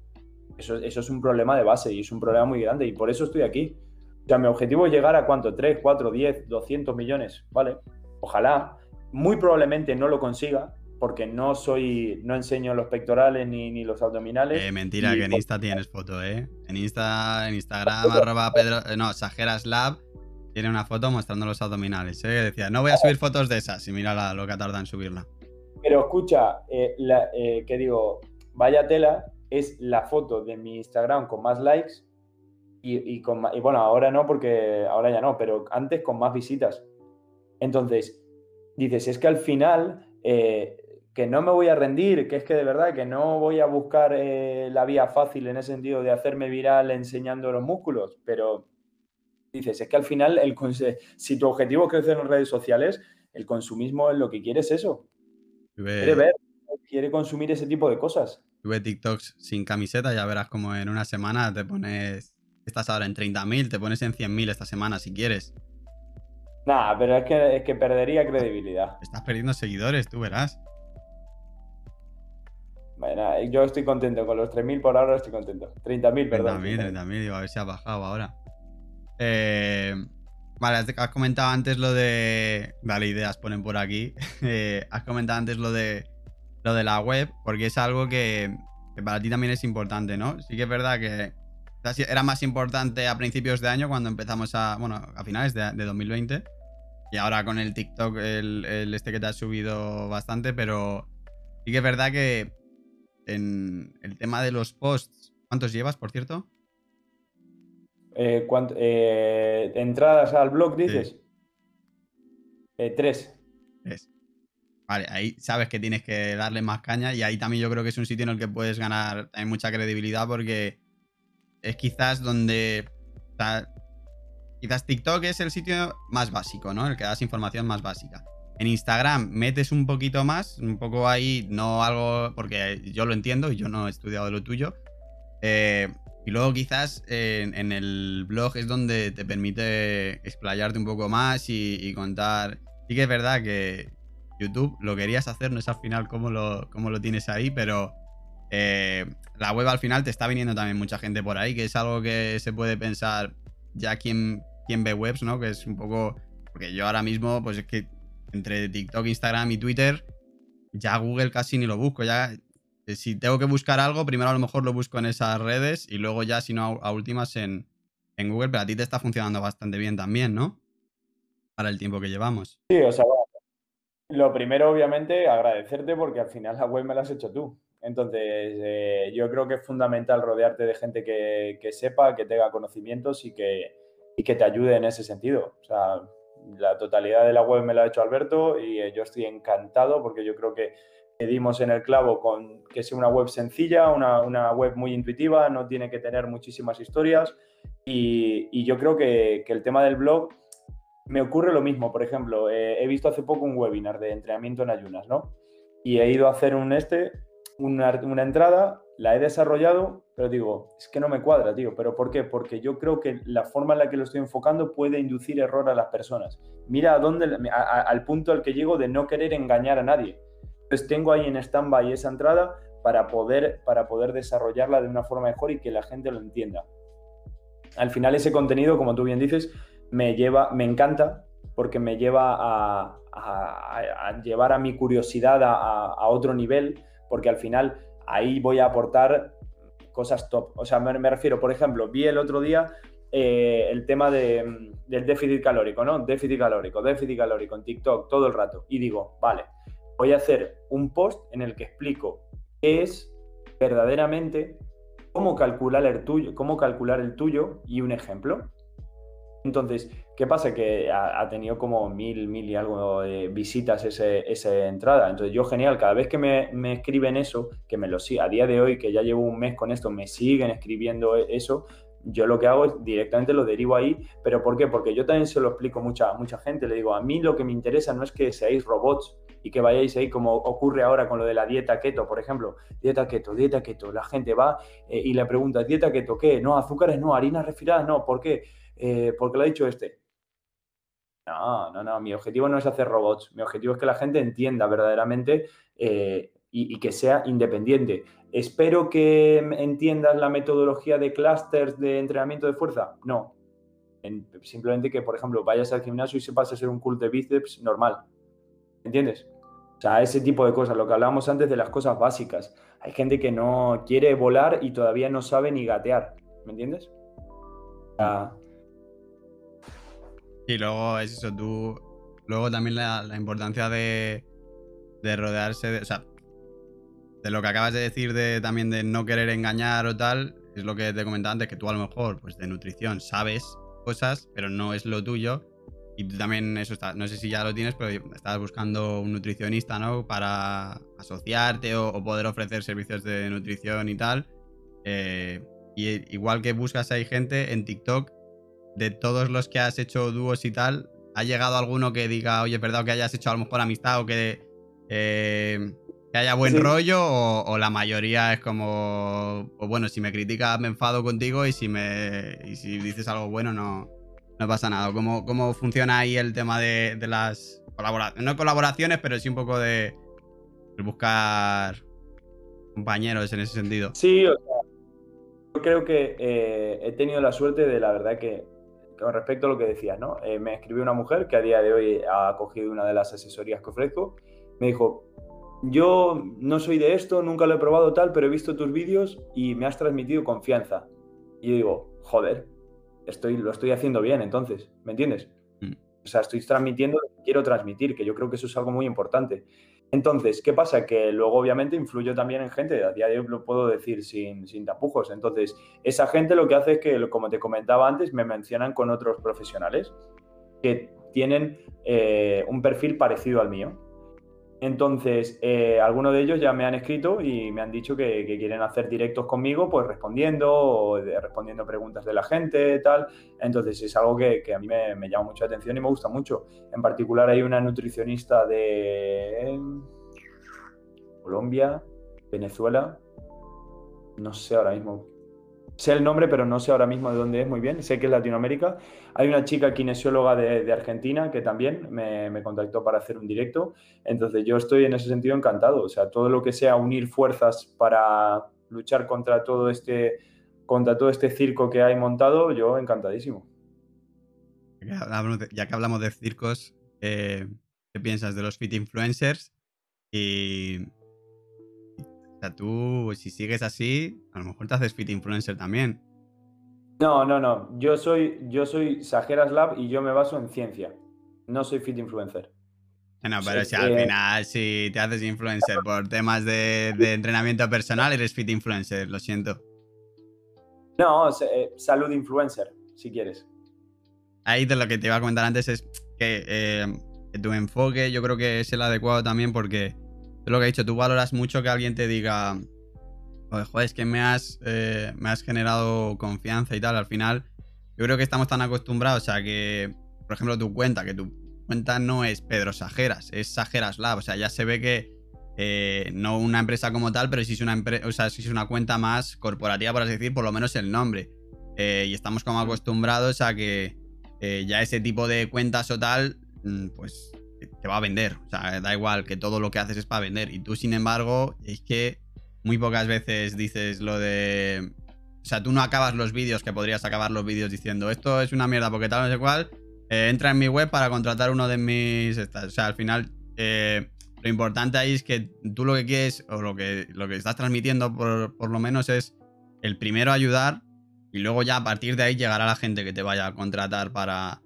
eso, eso es un problema de base y es un problema muy grande. Y por eso estoy aquí. O sea, mi objetivo es llegar a cuánto, 3, 4, 10, 200 millones, ¿vale? Ojalá. Muy probablemente no lo consiga, porque no soy, no enseño los pectorales ni, los abdominales. Eh, mentira, que en Insta tienes foto, ¿eh? En Insta, en Instagram, arroba Pedro, eh, no, Sajeras Lab, tiene una foto mostrando los abdominales. ¿eh? Decía, no voy a subir fotos de esas y mira lo que tarda en subirla. Pero escucha, eh, eh, que digo, vaya tela, es la foto de mi Instagram con más likes y, con y bueno, ahora no, porque ahora ya no, pero antes con más visitas. Entonces, dices, es que al final, que no me voy a rendir, que es que de verdad que no voy a buscar la vía fácil en ese sentido de hacerme viral enseñando los músculos, pero dices, es que al final, el, si tu objetivo es crecer en redes sociales, el consumismo es lo que quiere es eso. Quiere ver, quiere consumir ese tipo de cosas. Tuve TikToks sin camiseta, ya verás como en una semana te pones, estás ahora en 30.000, te pones en 100.000 esta semana si quieres. Nada, pero es que, es que perdería credibilidad. Estás perdiendo seguidores, tú verás. Bueno, yo estoy contento con los 3.000 por ahora, estoy contento. 30.000, perdón. 30.000, 30.000, digo, a ver si ha bajado ahora. Eh, vale, has comentado antes lo de. Vale, ideas ponen por aquí. Eh, has comentado antes lo de lo de la web, porque es algo que, para ti también es importante, ¿no? Sí que es verdad que era más importante a principios de año cuando empezamos a. Bueno, a finales de, 2020. Y ahora con el TikTok, el, el, este que te has subido bastante, pero sí que es verdad que en el tema de los posts. ¿Cuántos llevas, por cierto? Eh, eh, entradas al blog, dices. Eh, tres. Vale, ahí sabes que tienes que darle más caña y ahí también yo creo que es un sitio en el que puedes ganar mucha credibilidad porque es quizás donde... quizás TikTok es el sitio más básico, ¿no? El que das información más básica. En Instagram metes un poquito más, un poco ahí, no algo, porque yo lo entiendo y yo no he estudiado lo tuyo. Eh, y luego quizás en, el blog es donde te permite explayarte un poco más y, contar. Sí que es verdad que YouTube lo querías hacer, no es al final cómo lo, lo tienes ahí, pero eh, la web al final te está viniendo también mucha gente por ahí, que es algo que se puede pensar ya quien, quien ve webs, ¿no? Que es un poco... Porque yo ahora mismo, pues es que entre TikTok, Instagram y Twitter, ya Google casi ni lo busco, ya eh, si tengo que buscar algo, primero a lo mejor lo busco en esas redes y luego ya, si no, a, últimas en, Google, pero a ti te está funcionando bastante bien también, ¿no? Para el tiempo que llevamos. Sí, o sea, lo primero, obviamente, agradecerte porque al final la web me la has hecho tú. Entonces, eh, yo creo que es fundamental rodearte de gente que, sepa, que tenga conocimientos y que, y que te ayude en ese sentido. O sea, la totalidad de la web me la ha hecho Alberto y eh, yo estoy encantado porque yo creo que dimos en el clavo con que sea una web sencilla, una, web muy intuitiva, no tiene que tener muchísimas historias. Y, yo creo que, el tema del blog me ocurre lo mismo. Por ejemplo, eh, he visto hace poco un webinar de entrenamiento en ayunas, ¿no? Y he ido a hacer un este, una, entrada, la he desarrollado, pero digo, es que no me cuadra, tío. ¿Pero por qué? Porque yo creo que la forma en la que lo estoy enfocando puede inducir error a las personas. Mira dónde, al punto al que llego de no querer engañar a nadie. Entonces tengo ahí en stand-by esa entrada para poder, para poder desarrollarla de una forma mejor y que la gente lo entienda. Al final ese contenido, como tú bien dices, me lleva, me encanta porque me lleva a, llevar a mi curiosidad a, otro nivel, porque al final ahí voy a aportar cosas top. O sea, me, refiero, por ejemplo, vi el otro día eh, el tema del déficit calórico, ¿no? Déficit calórico, déficit calórico en TikTok todo el rato. Y digo, vale, voy a hacer un post en el que explico qué es verdaderamente cómo calcular el tuyo, cómo calcular el tuyo y un ejemplo. Entonces, ¿qué pasa? Que ha, tenido como mil, mil y algo de visitas esa entrada. Entonces, yo genial, cada vez que me, escriben eso, que me lo a día de hoy, que ya llevo un mes con esto, me siguen escribiendo e, eso, yo lo que hago es directamente lo derivo ahí. ¿Pero por qué? Porque yo también se lo explico a mucha, mucha gente. Le digo, a mí lo que me interesa no es que seáis robots y que vayáis ahí como ocurre ahora con lo de la dieta keto, por ejemplo. Dieta keto, dieta keto. La gente va eh, y le pregunta, ¿dieta keto qué? No, azúcares no, harinas refinadas no. ¿Por qué? Eh, porque lo ha dicho este. No, no, no, mi objetivo no es hacer robots, mi objetivo es que la gente entienda verdaderamente eh, y, que sea independiente. Espero que entiendas la metodología de clusters de entrenamiento de fuerza. No. simplemente que, por ejemplo, vayas al gimnasio y sepas hacer un cult de bíceps normal. ¿Entiendes? O sea, ese tipo de cosas, lo que hablábamos antes de las cosas básicas. Hay gente que no quiere volar y todavía no sabe ni gatear. ¿Me entiendes? O y luego es eso, tú. Luego también la, importancia de, de rodearse de. O sea, de lo que acabas de decir de también de no querer engañar o tal, es lo que te comentaba antes, que tú a lo mejor, pues de nutrición sabes cosas, pero no es lo tuyo. Y tú también, eso está, no sé si ya lo tienes, pero estás buscando un nutricionista, ¿no? Para asociarte o, poder ofrecer servicios de nutrición y tal. Eh, y igual que buscas hay gente en TikTok de todos los que has hecho dúos y tal, ¿ha llegado alguno que diga, oye, perdón, que hayas hecho a lo mejor amistad o que, eh, que haya buen rollo? O, la mayoría es como, pues bueno, si me criticas me enfado contigo y si, me, y si dices algo bueno no, no pasa nada. ¿Cómo, ¿Cómo funciona ahí el tema de, las colaboraciones? No colaboraciones, pero sí un poco de, buscar compañeros en ese sentido. Sí, o sea, yo creo que eh, he tenido la suerte de la verdad que con respecto a lo que decías, ¿no? Eh, me escribió una mujer que a día de hoy ha cogido una de las asesorías que ofrezco. Me dijo, yo no soy de esto, nunca lo he probado tal, pero he visto tus vídeos y me has transmitido confianza. Y yo digo, joder, estoy, lo estoy haciendo bien entonces, ¿me entiendes? Mm. O sea, estoy transmitiendo lo que quiero transmitir, que yo creo que eso es algo muy importante. Entonces, ¿qué pasa? Que luego obviamente influyo también en gente, a día de hoy lo puedo decir sin, sin tapujos. Entonces, esa gente lo que hace es que, como te comentaba antes, me mencionan con otros profesionales que tienen eh, un perfil parecido al mío. Entonces, eh, algunos de ellos ya me han escrito y me han dicho que, quieren hacer directos conmigo, pues respondiendo o respondiendo preguntas de la gente, tal. Entonces, es algo que, a mí me, llama mucho la atención y me gusta mucho. En particular, hay una nutricionista de Colombia, Venezuela, no sé ahora mismo sé el nombre, pero no sé ahora mismo de dónde es muy bien. Sé que es Latinoamérica. Hay una chica kinesióloga de, Argentina que también me, contactó para hacer un directo. Entonces yo estoy en ese sentido encantado. O sea, todo lo que sea unir fuerzas para luchar contra todo este, contra todo este circo que hay montado, yo encantadísimo. Ya que hablamos de circos, eh, ¿qué piensas de los fit influencers? Y o sea, tú, si sigues así, a lo mejor te haces fit influencer también. No, no, no. Yo soy, yo soy Sajeras Lab y yo me baso en ciencia. No soy fit influencer. No, pero si al final, si te haces influencer por temas de, entrenamiento personal, eres fit influencer, lo siento. No, eh, salud influencer, si quieres. Ahí de lo que te iba a comentar antes es que, eh, que tu enfoque yo creo que es el adecuado también porque lo que he dicho, tú valoras mucho que alguien te diga, joder, es que me has, eh, me has generado confianza y tal. Al final, yo creo que estamos tan acostumbrados a que, por ejemplo, tu cuenta, que tu cuenta no es Pedro Sajeras, es Sajeras Lab. O sea, ya se ve que eh, no una empresa como tal, pero sí es una, o sea, sí es una cuenta más corporativa, por así decir, por lo menos el nombre. Eh, y estamos como acostumbrados a que ya ese tipo de cuentas o tal, mm, pues te va a vender. O sea, da igual que todo lo que haces es para vender. Y tú, sin embargo, es que muy pocas veces dices lo de... O sea, tú no acabas los vídeos que podrías acabar los vídeos diciendo esto es una mierda porque tal, no sé cuál. entra en mi web para contratar uno de mis... O sea, al final lo importante ahí es que tú lo que quieres, o lo que, lo que estás transmitiendo por, lo menos es el primero ayudar y luego ya a partir de ahí llegará la gente que te vaya a contratar para,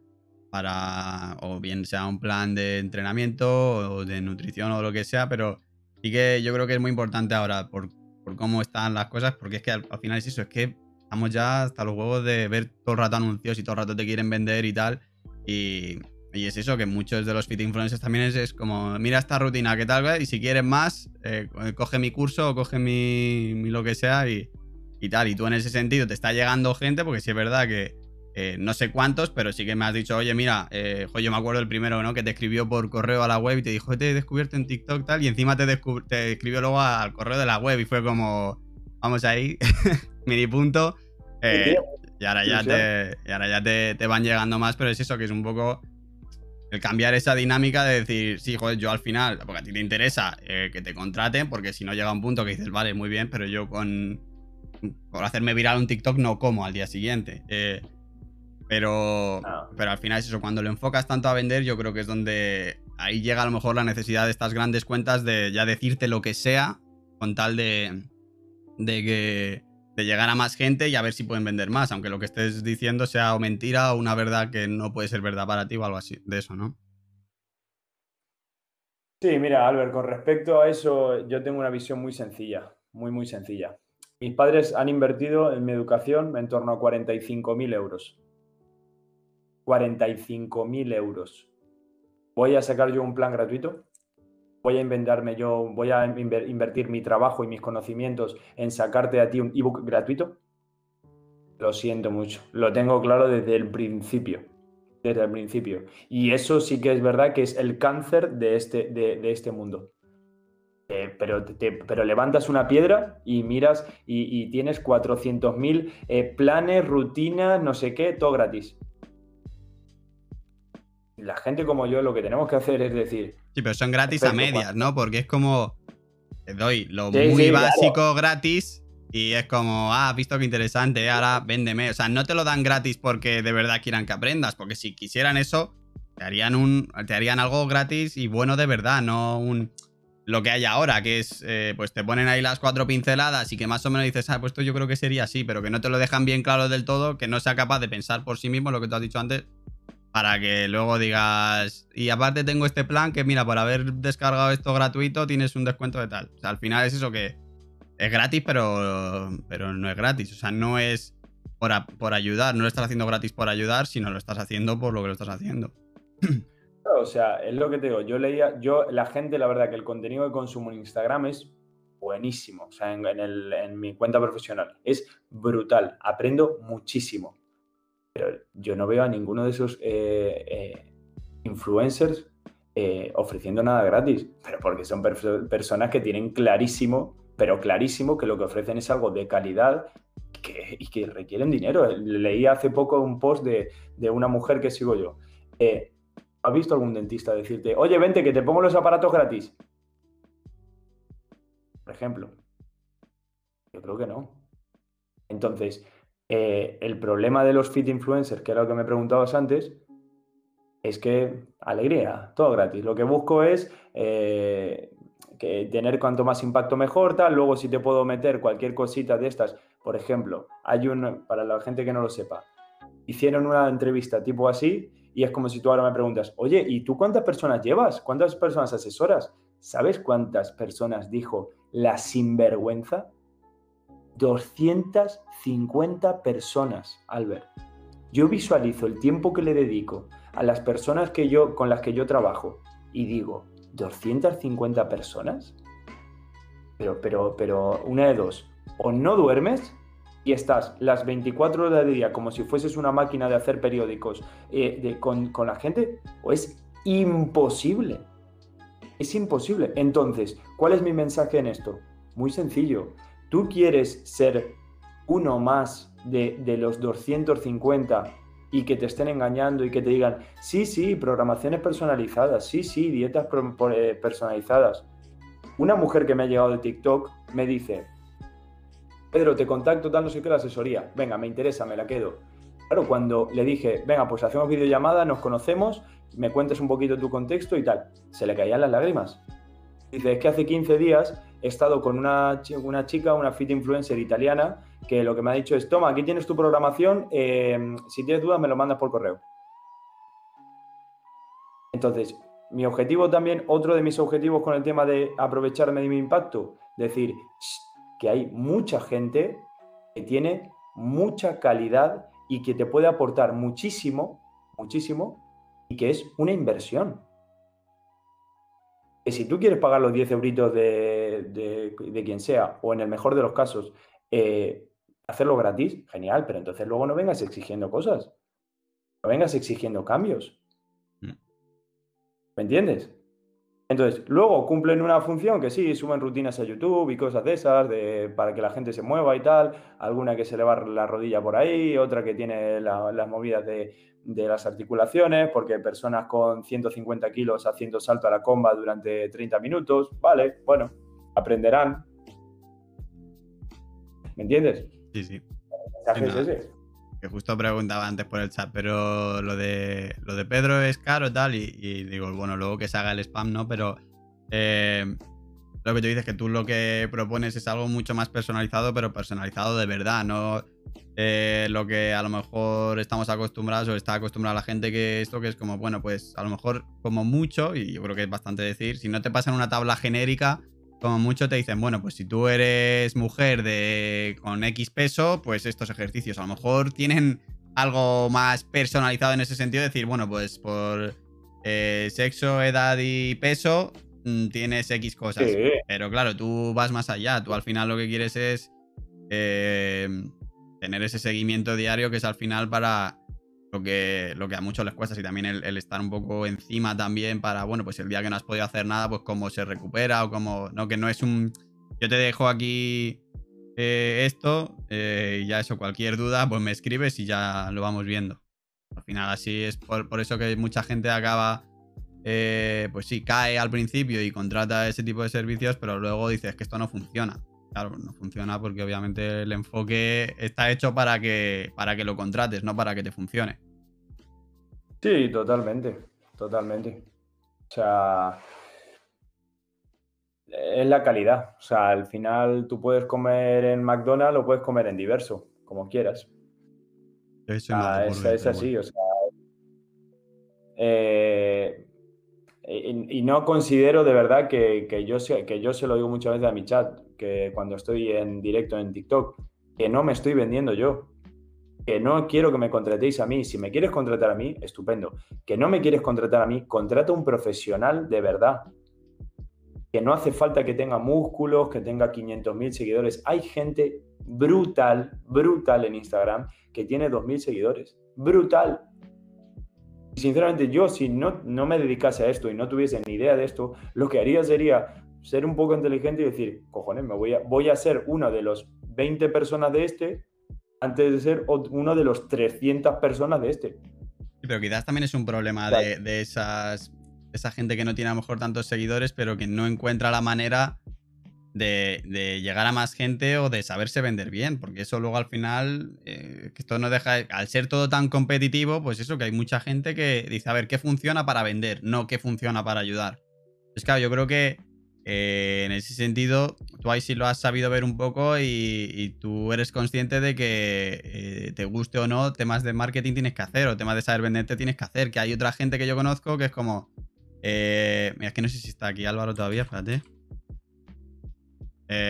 para o bien sea un plan de entrenamiento o de nutrición o lo que sea, pero sí que yo creo que es muy importante ahora por, cómo están las cosas, porque es que al, al, final es eso, es que estamos ya hasta los huevos de ver todo el rato anuncios y todo el rato te quieren vender y tal, y, y es eso, que muchos de los fit influencers también es, como, mira esta rutina, ¿qué tal? Y si quieres más, eh, coge mi curso o coge mi, lo que sea y, tal. Y tú en ese sentido te está llegando gente, porque sí es verdad que eh, no sé cuántos, pero sí que me has dicho, oye, mira, eh, yo me acuerdo el primero, ¿no? Que te escribió por correo a la web y te dijo, te he descubierto en TikTok tal, y encima te, te escribió luego al correo de la web y fue como, vamos ahí, mini punto. y ahora ya, te, y ahora ya te, te van llegando más, pero es eso, que es un poco el cambiar esa dinámica de decir, sí, joder, yo al final, porque a ti te interesa eh, que te contraten, porque si no llega un punto que dices, vale, muy bien, pero yo con. Por hacerme viral un TikTok no como al día siguiente. Eh, pero, ah. pero al final es eso, cuando lo enfocas tanto a vender, yo creo que es donde ahí llega a lo mejor la necesidad de estas grandes cuentas de ya decirte lo que sea, con tal de, de que de llegar a más gente y a ver si pueden vender más, aunque lo que estés diciendo sea o mentira o una verdad que no puede ser verdad para ti o algo así, de eso, ¿no? Sí, mira, Albert, con respecto a eso, yo tengo una visión muy sencilla, muy, muy sencilla. Mis padres han invertido en mi educación en torno a 45.000 euros. 45.000 euros. ¿Voy a sacar yo un plan gratuito? voy a inventarme yo, voy a invertir mi trabajo y mis conocimientos en sacarte a ti un ebook gratuito? Lo siento mucho, lo tengo claro desde el principio, desde el principio. Y eso sí que es verdad que es el cáncer de este, de, este mundo. Eh, pero, pero levantas una piedra y miras y, tienes 400.000 eh, planes, rutinas, no sé qué, todo gratis la gente como yo lo que tenemos que hacer es decir... Sí, pero son gratis a medias, ¿no? Porque es como... Te doy lo muy básico gratis y es como, ah, has visto qué interesante, ahora véndeme. O sea, no te lo dan gratis porque de verdad quieran que aprendas, porque si quisieran eso, te harían, un, te harían algo gratis y bueno de verdad, no un lo que hay ahora, que es, eh, pues te ponen ahí las cuatro pinceladas y que más o menos dices, ah, pues esto yo creo que sería así, pero que no te lo dejan bien claro del todo, que no sea capaz de pensar por sí mismo lo que tú has dicho antes, para que luego digas, y aparte tengo este plan que mira, por haber descargado esto gratuito tienes un descuento de tal. O sea, al final es eso que es gratis, pero, pero no es gratis. O sea, no es por, por ayudar, no lo estás haciendo gratis por ayudar, sino lo estás haciendo por lo que lo estás haciendo. o sea, es lo que te digo, yo leía, yo, la gente, la verdad que el contenido que consumo en Instagram es buenísimo, o sea, en, en mi cuenta profesional, es brutal, aprendo muchísimo pero yo no veo a ninguno de esos eh, eh, influencers eh, ofreciendo nada gratis, pero porque son personas que tienen clarísimo, pero clarísimo que lo que ofrecen es algo de calidad y que requieren dinero. Leí hace poco un post de, una mujer que sigo yo. ¿Has visto algún dentista decirte, oye, vente, que te pongo los aparatos gratis? Por ejemplo. Yo creo que no. Entonces, eh, el problema de los fit influencers, que era lo que me preguntabas antes, es que alegría, todo gratis. Lo que busco es eh, que tener cuanto más impacto mejor, tal. Luego, si te puedo meter cualquier cosita de estas, por ejemplo, hay un, para la gente que no lo sepa, hicieron una entrevista tipo así y es como si tú ahora me preguntas, oye, ¿y tú cuántas personas llevas? ¿Cuántas personas asesoras? ¿Sabes cuántas personas dijo la sinvergüenza? 250 personas, Albert. Yo visualizo el tiempo que le dedico a las personas que yo, con las que yo trabajo y digo, ¿250 personas? Pero, pero, pero, una de dos. O no duermes y estás las 24 horas del día como si fueses una máquina de hacer periódicos eh, con, con la gente, o es imposible. Es imposible. Entonces, ¿cuál es mi mensaje en esto? Muy sencillo. Tú quieres ser uno más de, los 250 y que te estén engañando y que te digan, sí, sí, programaciones personalizadas, sí, sí, dietas eh, personalizadas. Una mujer que me ha llegado de TikTok me dice, Pedro, te contacto dando sé la asesoría. Venga, me interesa, me la quedo. Claro, cuando le dije, venga, pues hacemos videollamada, nos conocemos, me cuentes un poquito tu contexto y tal, se le caían las lágrimas. Dice, es que hace 15 días he estado con una, una chica, una fit influencer italiana, que lo que me ha dicho es, toma, aquí tienes tu programación, eh, si tienes dudas me lo mandas por correo. Entonces, mi objetivo también, otro de mis objetivos con el tema de aprovecharme de mi impacto, decir que hay mucha gente que tiene mucha calidad y que te puede aportar muchísimo, muchísimo, y que es una inversión. Que si tú quieres pagar los 10 euritos de, quien sea, o en el mejor de los casos, eh, hacerlo gratis, genial, pero entonces luego no vengas exigiendo cosas. No vengas exigiendo cambios. Mm. ¿Me entiendes? Entonces, luego cumplen una función que sí, suben rutinas a YouTube y cosas de esas, de, para que la gente se mueva y tal, alguna que se le va la rodilla por ahí, otra que tiene las movidas de, de, las articulaciones, porque personas con 150 kilos haciendo salto a la comba durante 30 minutos, vale, bueno, aprenderán. ¿Me entiendes? Sí, sí. Que justo preguntaba antes por el chat, pero lo de lo de Pedro es caro tal, y, digo, bueno, luego que se haga el spam, ¿no? Pero eh, lo que tú dices que tú lo que propones es algo mucho más personalizado, pero personalizado de verdad, no eh, lo que a lo mejor estamos acostumbrados o está acostumbrada la gente que esto que es como, bueno, pues a lo mejor como mucho, y yo creo que es bastante decir, si no te pasan una tabla genérica, como mucho te dicen, bueno, pues si tú eres mujer de con X peso, pues estos ejercicios a lo mejor tienen algo más personalizado en ese sentido, decir, bueno, pues por eh, sexo, edad y peso mm, tienes X cosas. Pero claro, tú vas más allá, tú al final lo que quieres es eh, tener ese seguimiento diario que es al final para lo que, lo que a muchos les cuesta y también el, estar un poco encima también para, bueno, pues el día que no has podido hacer nada, pues cómo se recupera o cómo, no, que no es un, yo te dejo aquí eh, esto eh, y ya eso, cualquier duda, pues me escribes y ya lo vamos viendo. Al final así es por, eso que mucha gente acaba, eh, pues sí, cae al principio y contrata ese tipo de servicios, pero luego dices que esto no funciona. Claro, no funciona porque obviamente el enfoque está hecho para que, para que lo contrates, no para que te funcione. Sí, totalmente, totalmente. O sea, es la calidad. O sea, al final tú puedes comer en McDonald's o puedes comer en diverso, como quieras. es, así, o sea. Eh, y, no considero de verdad que, que, yo que yo se lo digo muchas veces a mi chat, que cuando estoy en directo en TikTok, que no me estoy vendiendo yo que no quiero que me contratéis a mí. Si me quieres contratar a mí, estupendo. Que no me quieres contratar a mí, contrata a un profesional de verdad. Que no hace falta que tenga músculos, que tenga 500.000 seguidores. Hay gente brutal, brutal en Instagram que tiene 2.000 seguidores. Brutal. Sinceramente, yo si no, no me dedicase a esto y no tuviese ni idea de esto, lo que haría sería ser un poco inteligente y decir, cojones, me voy a, voy a ser uno de los 20 personas de este antes de ser uno de los 300 personas de este. pero quizás también es un problema de, esas, esa gente que no tiene a lo mejor tantos seguidores, pero que no encuentra la manera de, llegar a más gente o de saberse vender bien, porque eso luego al final, eh, que esto no deja, al ser todo tan competitivo, pues eso, que hay mucha gente que dice, a ver, ¿qué funciona para vender? No, ¿qué funciona para ayudar? Es claro, yo creo que eh, en ese sentido, tú ahí sí lo has sabido ver un poco y, tú eres consciente de que eh, te guste o no, temas de marketing tienes que hacer o temas de saber venderte tienes que hacer. Que hay otra gente que yo conozco que es como. Eh, mira, es que no sé si está aquí Álvaro todavía, espérate.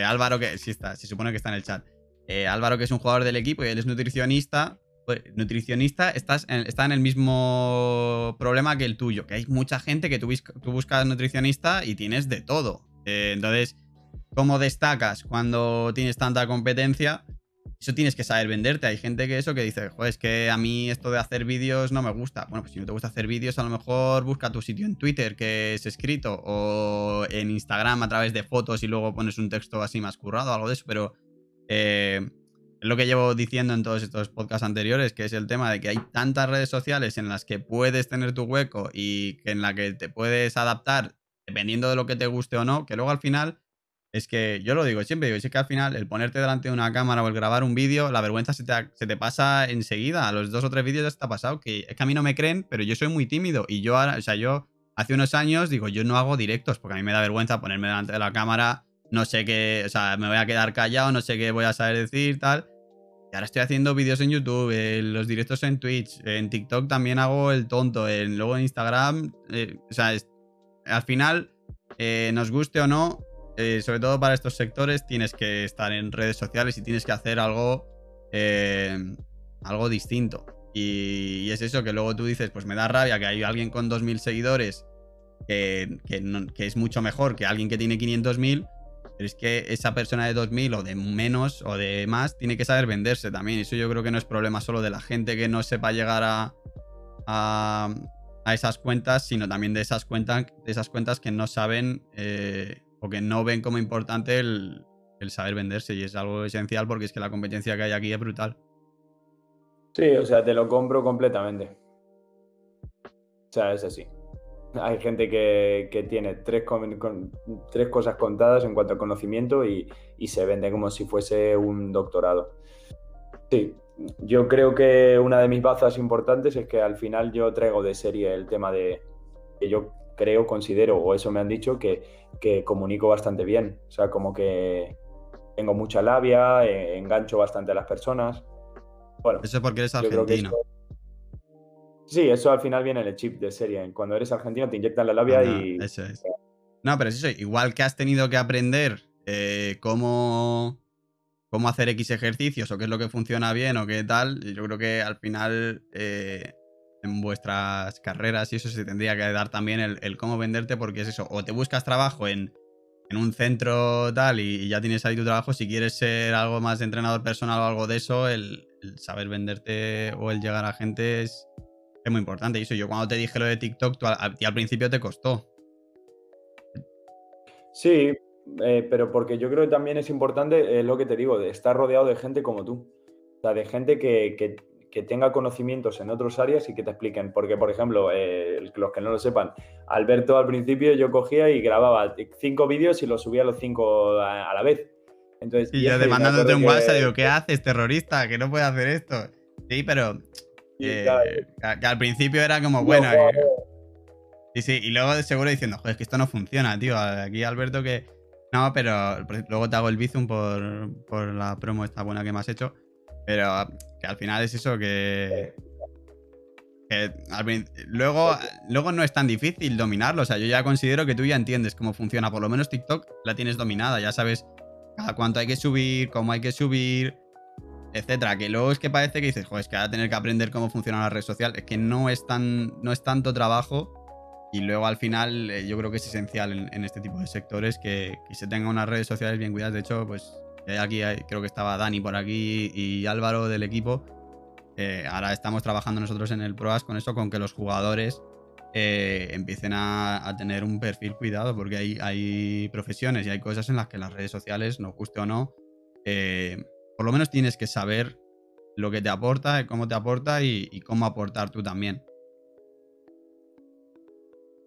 Álvaro, que sí está, se supone que está en el chat. Álvaro, que es un jugador del equipo y él es nutricionista. Pues, nutricionista, estás está en el mismo problema que el tuyo, que hay mucha gente que tú, buscas nutricionista y tienes de todo. Eh, entonces, ¿cómo destacas cuando tienes tanta competencia? eso tienes que saber venderte. Hay gente que eso que dice, joder, es que a mí esto de hacer vídeos no me gusta. Bueno, pues si no te gusta hacer vídeos, a lo mejor busca tu sitio en Twitter que es escrito o en Instagram a través de fotos y luego pones un texto así más currado, algo de eso, pero eh, es lo que llevo diciendo en todos estos podcasts anteriores, que es el tema de que hay tantas redes sociales en las que puedes tener tu hueco y en la que te puedes adaptar dependiendo de lo que te guste o no, que luego al final es que yo lo digo siempre, digo, es que al final el ponerte delante de una cámara o el grabar un vídeo, la vergüenza se te, pasa enseguida. A los dos o tres vídeos ya está pasado. Que es que a mí no me creen, pero yo soy muy tímido. Y yo ahora, o sea, yo hace unos años digo, yo no hago directos porque a mí me da vergüenza ponerme delante de la cámara. No sé qué, o sea, me voy a quedar callado, no sé qué voy a saber decir, tal. Ahora estoy haciendo vídeos en YouTube, los directos en Twitch, en TikTok también hago el tonto, luego en Instagram. Eh, o sea, al final, eh, nos guste o no, eh, sobre todo para estos sectores, tienes que estar en redes sociales y tienes que hacer algo, eh, algo distinto. Y, es eso que luego tú dices, pues me da rabia que hay alguien con 2.000 seguidores que, es mucho mejor que alguien que tiene 500.000, pero es que esa persona de 2.000 o de menos o de más tiene que saber venderse también. Eso yo creo que no es problema solo de la gente que no sepa llegar a, a, esas cuentas, sino también de esas cuentas, de esas cuentas que no saben eh, porque no ven como importante el, saber venderse y es algo esencial porque es que la competencia que hay aquí es brutal. Sí, o sea, te lo compro completamente. O sea, es así. Hay gente que, tiene tres, tres, cosas contadas en cuanto a conocimiento y, y, se vende como si fuese un doctorado. Sí, yo creo que una de mis bazas importantes es que al final yo traigo de serie el tema de que yo creo, considero, o eso me han dicho, que, que comunico bastante bien. O sea, como que tengo mucha labia, eh, engancho bastante a las personas. Bueno, eso es porque eres argentino. Sí, eso al final viene en el chip de serie. Cuando eres argentino te inyectan la labia y. Eso es. No, pero es eso. Igual que has tenido que aprender eh, cómo, cómo hacer X ejercicios o qué es lo que funciona bien o qué tal, yo creo que al final eh, en vuestras carreras y eso se tendría que dar también el, cómo venderte porque es eso, o te buscas trabajo en, un centro tal y, ya tienes ahí tu trabajo, si quieres ser algo más de entrenador personal o algo de eso, el, saber venderte o el llegar a gente es, muy importante. Y eso yo cuando te dije lo de TikTok, tú, a, ti al principio te costó. Sí, eh, pero porque yo creo que también es importante, es lo que te digo, de estar rodeado de gente como tú. O sea, de gente que, que que tenga conocimientos en otras áreas y que te expliquen. Porque, por ejemplo, eh, los que no lo sepan, Alberto al principio yo cogía y grababa cinco vídeos y los subía los cinco a, la vez. Entonces, y yo demandándote un WhatsApp, digo, ¿qué haces, terrorista? Que no puede hacer esto. Sí, pero eh, que, al principio era como, bueno. Eh, sí, sí, y luego seguro diciendo, joder, es que esto no funciona, tío. Aquí Alberto que. No, pero luego te hago el bizum por, por la promo esta buena que me has hecho. Pero que al final es eso que. luego, luego no es tan difícil dominarlo. O sea, yo ya considero que tú ya entiendes cómo funciona. Por lo menos TikTok la tienes dominada. Ya sabes cada cuánto hay que subir, cómo hay que subir, etcétera. Que luego es que parece que dices, joder, es que va a tener que aprender cómo funciona la red social. Es que no es tan. no es tanto trabajo. Y luego al final eh, yo creo que es esencial en, este tipo de sectores que, se tengan unas redes sociales bien cuidadas. De hecho, pues Aquí creo que estaba Dani por aquí y Álvaro del equipo. Eh, ahora estamos trabajando nosotros en el PROAS con eso, con que los jugadores eh, empiecen a, tener un perfil cuidado, porque hay, hay, profesiones y hay cosas en las que las redes sociales, nos guste o no, eh, por lo menos tienes que saber lo que te aporta, cómo te aporta y cómo aportar tú también.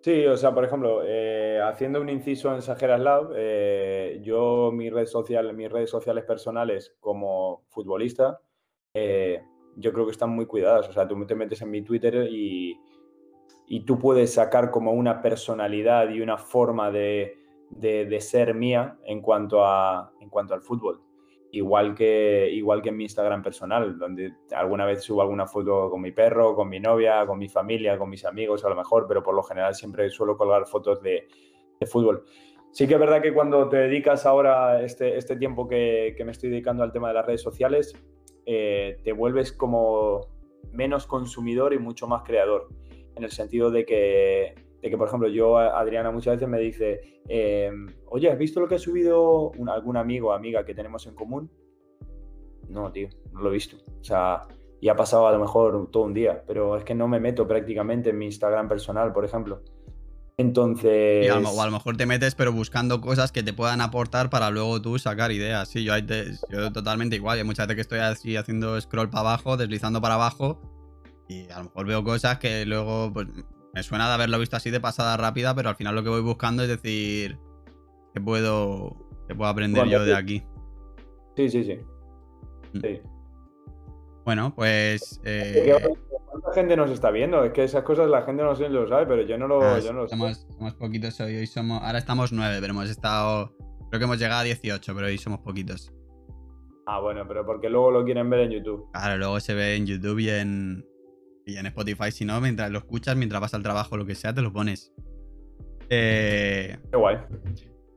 Sí, o sea, por ejemplo, eh, haciendo un inciso en Sajeras Lab, eh, yo mis redes, sociales, mis redes sociales personales como futbolista, eh, yo creo que están muy cuidadas. O sea, tú te metes en mi Twitter y, y tú puedes sacar como una personalidad y una forma de, de ser mía en cuanto, a, en cuanto al fútbol igual que, igual que en mi Instagram personal, donde alguna vez subo alguna foto con mi perro, con mi novia, con mi familia, con mis amigos a lo mejor, pero por lo general siempre suelo colgar fotos de, fútbol. Sí que es verdad que cuando te dedicas ahora este, este tiempo que, me estoy dedicando al tema de las redes sociales, eh, te vuelves como menos consumidor y mucho más creador, en el sentido de que de que, por ejemplo, yo, Adriana, muchas veces me dice, em, oye, ¿has visto lo que ha subido algún amigo o amiga que tenemos en común? no, tío, no lo he visto. O sea, y ha pasado a lo mejor todo un día, pero es que no me meto prácticamente en mi Instagram personal, por ejemplo. Entonces. o a lo mejor te metes, pero buscando cosas que te puedan aportar para luego tú sacar ideas. Sí, yo, yo totalmente igual. Hay muchas veces que estoy así haciendo scroll para abajo, deslizando para abajo, y a lo mejor veo cosas que luego, pues, me suena de haberlo visto así de pasada rápida, pero al final lo que voy buscando es decir, ¿qué puedo, qué puedo aprender yo de aquí? Sí, sí, sí. Mm. sí. Bueno, pues. Eh... ¿Cuánta gente nos está viendo? Es que esas cosas la gente no sé lo sabe, pero yo no lo, ah, yo no somos, somos, poquitos hoy. Hoy somos. Ahora estamos nueve, pero hemos estado. Creo que hemos llegado a 18, pero hoy somos poquitos. Ah, bueno, pero porque luego lo quieren ver en YouTube. Claro, luego se ve en YouTube y en, y en Spotify. Si no, mientras lo escuchas, mientras vas al trabajo lo que sea, te lo pones. Eh... Qué guay.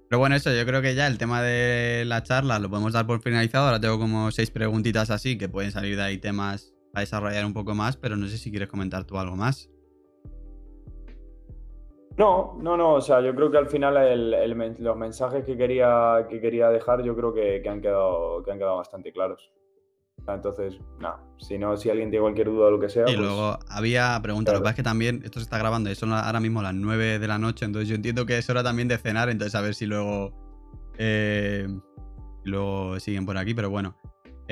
Pero bueno, eso, yo creo que ya el tema de la charla lo podemos dar por finalizado. Ahora tengo como seis preguntitas así que pueden salir de ahí temas a desarrollar un poco más, pero no sé si quieres comentar tú algo más. No, no, no, o sea, yo creo que al final los mensajes que quería, que quería dejar yo creo que, han quedado, que han quedado bastante claros. Entonces, no, si no, si alguien tiene cualquier duda o lo que sea. Y pues luego había preguntas, lo que pasa es que también esto se está grabando y son ahora mismo las 9 de la noche, entonces yo entiendo que es hora también de cenar, entonces a ver si luego. Eh, luego siguen por aquí, pero bueno.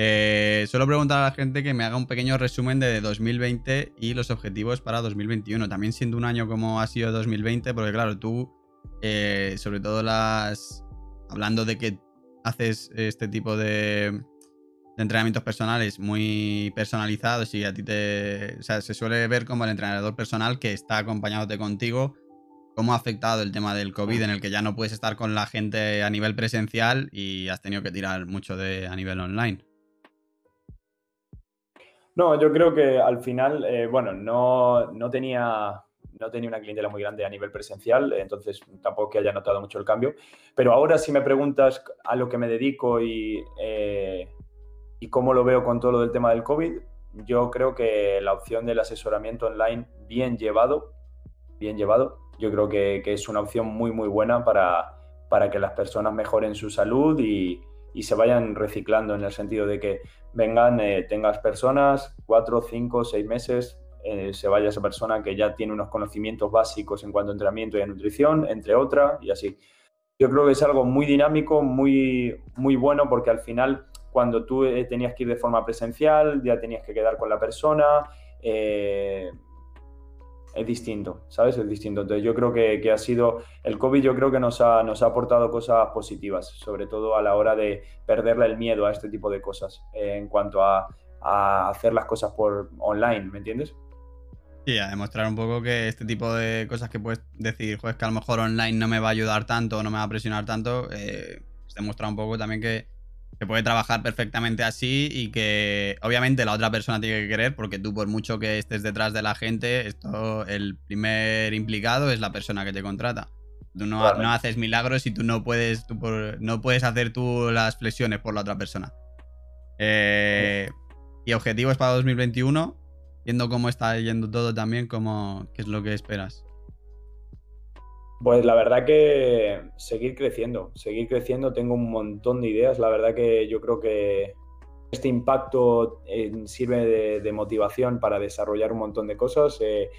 Eh, suelo preguntar a la gente que me haga un pequeño resumen de 2020 y los objetivos para 2021. También siendo un año como ha sido 2020, porque claro, tú, eh, sobre todo las. Hablando de que haces este tipo de, de entrenamientos personales muy personalizados y a ti te. O sea, se suele ver como el entrenador personal que está acompañándote contigo. ¿Cómo ha afectado el tema del COVID en el que ya no puedes estar con la gente a nivel presencial y has tenido que tirar mucho de, a nivel online? No, yo creo que al final, eh, bueno, no, no, tenía, no tenía una clientela muy grande a nivel presencial, entonces tampoco que haya notado mucho el cambio. Pero ahora si me preguntas a lo que me dedico y eh, y cómo lo veo con todo lo del tema del COVID, yo creo que la opción del asesoramiento online bien llevado, bien llevado, yo creo que, es una opción muy, muy buena para, para que las personas mejoren su salud y, se vayan reciclando en el sentido de que vengan, eh, tengas personas, cuatro, cinco, seis meses, eh, se vaya esa persona que ya tiene unos conocimientos básicos en cuanto a entrenamiento y a nutrición, entre otras, y así. Yo creo que es algo muy dinámico, muy, muy bueno, porque al final cuando tú eh, tenías que ir de forma presencial, ya tenías que quedar con la persona. Eh, es distinto, ¿sabes? Es distinto. Entonces yo creo que, ha sido, el COVID yo creo que nos ha, nos ha aportado cosas positivas, sobre todo a la hora de perderle el miedo a este tipo de cosas, eh, en cuanto a, hacer las cosas por online, ¿me entiendes? Sí, a demostrar un poco que este tipo de cosas que puedes decir, pues que a lo mejor online no me va a ayudar tanto, no me va a presionar tanto, eh, demostrar un poco también que se puede trabajar perfectamente así y que obviamente la otra persona tiene que querer porque tú por mucho que estés detrás de la gente, esto el primer implicado es la persona que te contrata. Tú no, haces milagros y tú no puedes, tú no puedes hacer tú las flexiones por la otra persona. Eh, y objetivos para 2021, viendo cómo está yendo todo también, cómo, ¿qué es lo que esperas? Pues la verdad que seguir creciendo, seguir creciendo, tengo un montón de ideas, la verdad que yo creo que este impacto eh, sirve de, motivación para desarrollar un montón de cosas. Eh,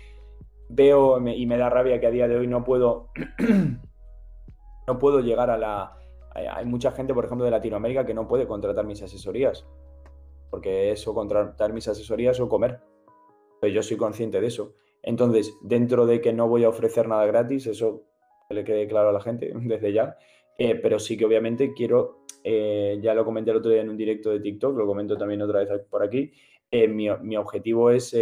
veo y me da rabia que a día de hoy no puedo, no puedo llegar a la... Hay mucha gente, por ejemplo, de Latinoamérica que no puede contratar mis asesorías, porque eso, contratar mis asesorías o comer. Pero yo soy consciente de eso. Entonces, dentro de que no voy a ofrecer nada gratis, eso que le quede claro a la gente desde ya. Eh, pero sí que obviamente quiero, eh, ya lo comenté el otro día en un directo de TikTok, lo comento también otra vez por aquí, eh, mi, objetivo es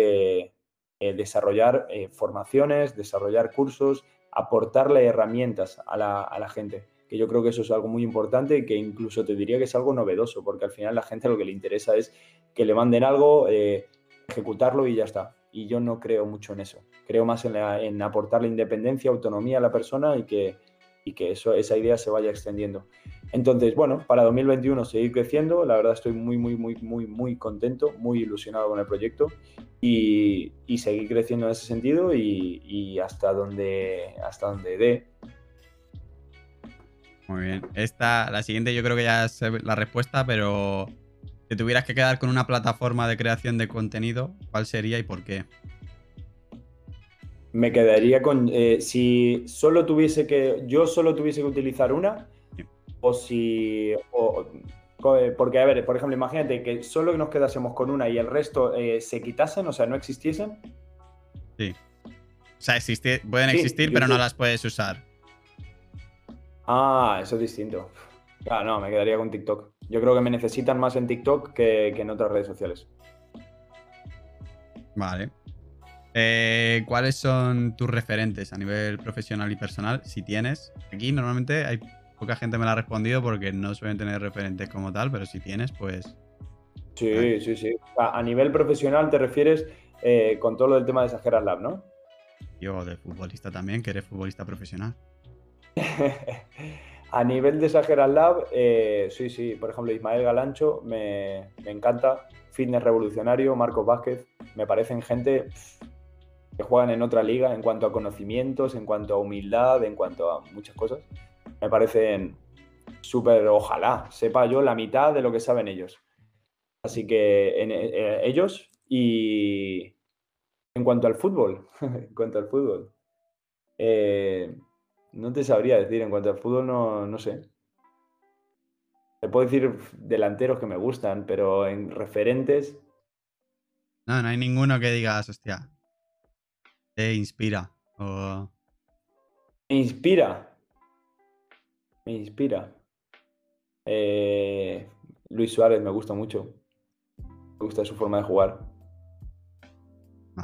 desarrollar formaciones, desarrollar cursos, aportarle herramientas a la, a la, gente, que yo creo que eso es algo muy importante y que incluso te diría que es algo novedoso, porque al final la gente lo que le interesa es que le manden algo, ejecutarlo y ya está y yo no creo mucho en eso. Creo más en, en aportarle independencia, autonomía a la persona y que, y que eso, esa idea se vaya extendiendo. Entonces, bueno, para 2021 seguir creciendo, la verdad estoy muy, muy, muy, muy, muy contento, muy ilusionado con el proyecto y, y seguir creciendo en ese sentido y, y, hasta donde, hasta donde dé. Muy bien. Esta, la siguiente yo creo que ya es la respuesta, pero Si tuvieras que quedar con una plataforma de creación de contenido, ¿cuál sería y por qué? Me quedaría con. Eh, si solo tuviese que. Yo solo tuviese que utilizar una. O si. Eh, porque, a ver, por ejemplo, imagínate que solo nos quedásemos con una y el resto eh, se quitasen, o sea, no existiesen. Sí. O sea, pueden existir, pero no las puedes usar. Ah, eso es distinto. Ah, no, me quedaría con TikTok. Yo creo que me necesitan más en TikTok que, en otras redes sociales. Vale. Eh, ¿Cuáles son tus referentes a nivel profesional y personal? Si tienes. Aquí normalmente hay poca gente me la ha respondido porque no suelen tener referentes como tal, pero si tienes, pues. Sí, sí, sí. A, nivel profesional te refieres eh, con todo lo del tema de Exageras Lab, ¿no? Yo de futbolista también, que eres futbolista profesional. a nivel de Exageras Lab, eh, sí, sí. Por ejemplo, Ismael Galancho me, encanta. Fitness Revolucionario, Marcos Vázquez. Me parecen gente que juegan en otra liga en cuanto a conocimientos, en cuanto a humildad, en cuanto a muchas cosas. Me parecen súper, ojalá sepa yo la mitad de lo que saben ellos. Así que en, eh, ellos y en cuanto al fútbol, en cuanto al fútbol, eh, no te sabría decir, en cuanto al fútbol no, no sé. Te puedo decir delanteros que me gustan, pero en referentes... No, no hay ninguno que digas, hostia, te inspira o... Me inspira. Me inspira. Eh, Luis Suárez me gusta mucho. Me gusta su forma de jugar.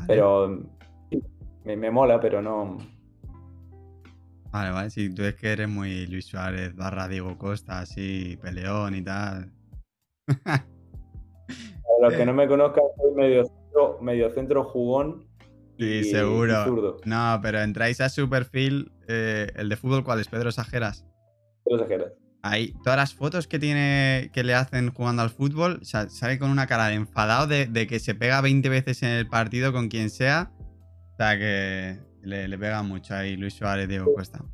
Pero me, mola, pero no. Vale, vale. Si tú es que eres muy Luis Suárez barra Diego Costa, así, peleón y tal. Para los que no me conozcan, soy medio centro, medio centro jugón. Sí, seguro. no, pero entráis a su perfil, eh, el de fútbol, ¿cuál es? Pedro Sajeras. Pedro Sajeras. Ahí, todas las fotos que tiene que le hacen jugando al fútbol, sale con una cara de enfadado de, que se pega 20 veces en el partido con quien sea. O sea que le, pega mucho ahí Luis Suárez, Diego Cuesta.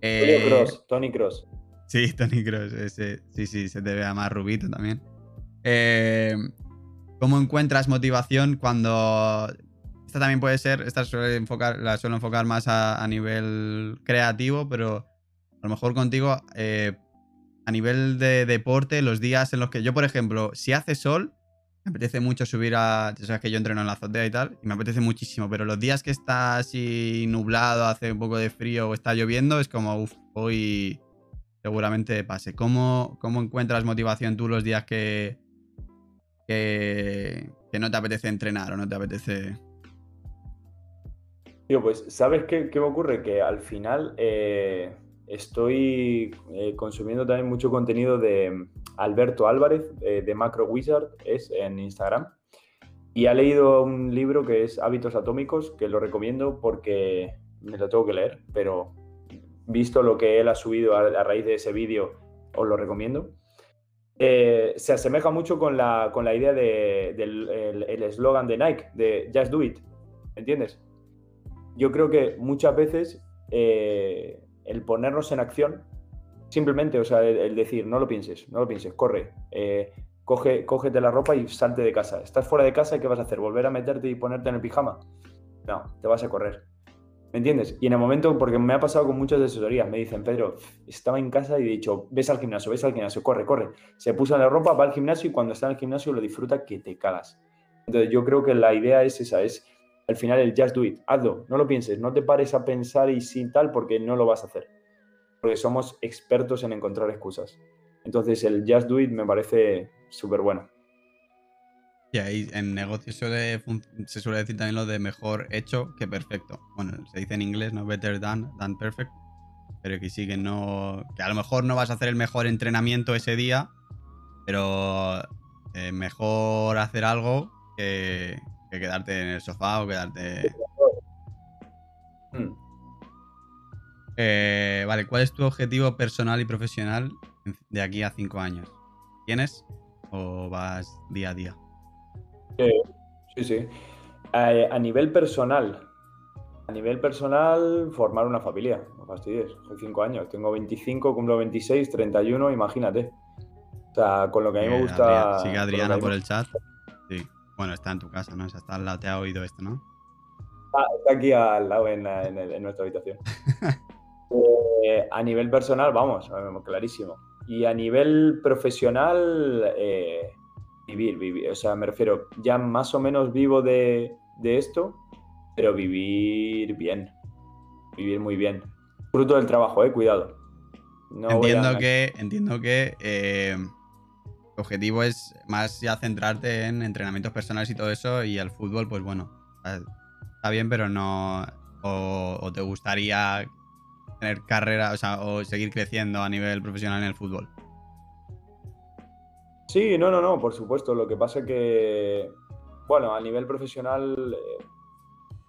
Eh, Cross, Tony Cross. Sí, Tony Cross, ese, sí, sí, se te vea más rubito también. Eh, ¿Cómo encuentras motivación cuando... Esta también puede ser, esta suele enfocar, la suelo enfocar más a nivel creativo, pero a lo mejor contigo, eh, a nivel de deporte, los días en los que yo, por ejemplo, si hace sol, me apetece mucho subir a. Sabes que yo entreno en la azotea y tal, y me apetece muchísimo, pero los días que está así nublado, hace un poco de frío o está lloviendo, es como, uff, hoy seguramente pase. ¿Cómo, ¿Cómo encuentras motivación tú los días que, que, no te apetece entrenar o no te apetece. Tío, pues, ¿sabes qué, qué me ocurre? Que al final. Eh Estoy eh, consumiendo también mucho contenido de Alberto Álvarez, eh, de Macro Wizard, es en Instagram. Y ha leído un libro que es Hábitos Atómicos, que lo recomiendo porque me lo tengo que leer, pero visto lo que él ha subido a, raíz de ese vídeo, os lo recomiendo. Se asemeja mucho con la, con la idea del eslogan de Nike, de Just Do It, ¿entiendes? Yo creo que muchas veces el ponernos en acción, simplemente, o sea, el, decir, no lo pienses, no lo pienses, corre, eh, coge, cógete la ropa y salte de casa. Estás fuera de casa ¿qué vas a hacer? ¿Volver a meterte y ponerte en el pijama? No, te vas a correr. ¿Me entiendes? Y en el momento, porque me ha pasado con muchas asesorías, me dicen, Pedro, estaba en casa y he dicho, ves al gimnasio, ves al gimnasio, corre, corre. Se puso la ropa, va al gimnasio y cuando está en el gimnasio lo disfruta que te cagas. Entonces yo creo que la idea es esa, es al final el just do it, hazlo, no lo pienses, no te pares a pensar y sin tal porque no lo vas a hacer. Porque somos expertos en encontrar excusas. Entonces el just do it me parece súper bueno. Y ahí en negocios se suele decir también lo de mejor hecho que perfecto. Bueno, se dice en inglés, ¿no? Better than, than perfect. Pero que sí que no. Que a lo mejor no vas a hacer el mejor entrenamiento ese día, pero eh, mejor hacer algo que, que quedarte en el sofá o quedarte. Hmm. Eh, vale, ¿cuál es tu objetivo personal y profesional de aquí a cinco años? ¿Tienes o vas día a día? Sí, sí. A, nivel personal, a nivel personal, formar una familia. No fastidies, soy cinco años. Tengo 25, cumplo 26, 31, imagínate. sea, con lo que a mí me gusta. sigue Adriana por el chat. Sí. Bueno, está en tu casa, ¿no? O sea, está al lado, te ha oído esto, ¿no? Ah, está aquí al lado en, nuestra habitación. Eh, a nivel personal, vamos, clarísimo. Y a nivel profesional, eh, vivir, vivir. O sea, me refiero, ya más o menos vivo de, esto, pero vivir bien. Vivir muy bien. Fruto del trabajo, eh, cuidado. entiendo, que, entiendo que eh, objetivo es más ya centrarte en entrenamientos personales y todo eso, y el fútbol, pues bueno, está bien, pero no. O, te gustaría tener carrera, o sea, o seguir creciendo a nivel profesional en el fútbol. Sí, no, no, no, por supuesto. Lo que pasa es que, bueno, a nivel profesional, eh,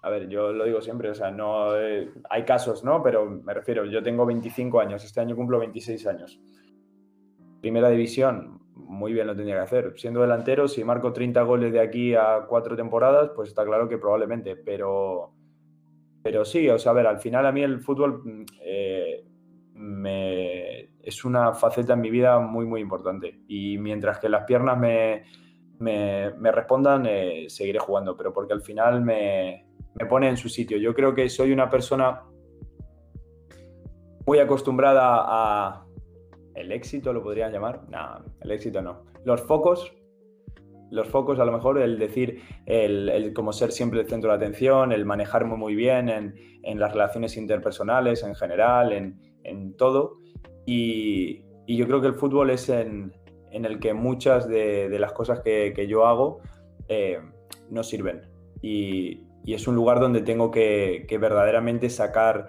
a ver, yo lo digo siempre, o sea, no eh, hay casos, ¿no? Pero me refiero, yo tengo 25 años, este año cumplo 26 años. Primera división, muy bien lo tendría que hacer. Siendo delantero, si marco 30 goles de aquí a cuatro temporadas, pues está claro que probablemente, pero, pero sí, o sea, a ver, al final a mí el fútbol eh, me, es una faceta en mi vida muy, muy importante. Y mientras que las piernas me, me, respondan, eh, seguiré jugando, pero porque al final me, me pone en su sitio. Yo creo que soy una persona muy acostumbrada a el éxito lo podrían llamar. No, el éxito no. Los focos, los focos a lo mejor, el decir, el, como ser siempre el centro de atención, el manejarme muy bien en, las relaciones interpersonales en general, en, todo. Y, yo creo que el fútbol es en, el que muchas de, las cosas que, yo hago eh, no sirven. Y, es un lugar donde tengo que, verdaderamente sacar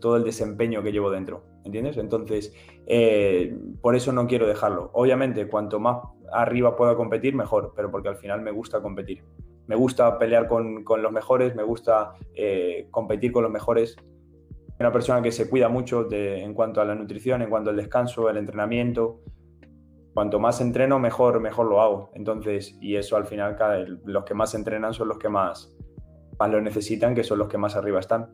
todo el desempeño que llevo dentro. ¿Entiendes? Entonces, eh, por eso no quiero dejarlo. Obviamente, cuanto más arriba pueda competir, mejor, pero porque al final me gusta competir. Me gusta pelear con, los mejores, me gusta eh, competir con los mejores. Una persona que se cuida mucho de, en cuanto a la nutrición, en cuanto al descanso, el entrenamiento. Cuanto más entreno, mejor, mejor lo hago. Entonces, y eso al final, los que más entrenan son los que más, más lo necesitan, que son los que más arriba están.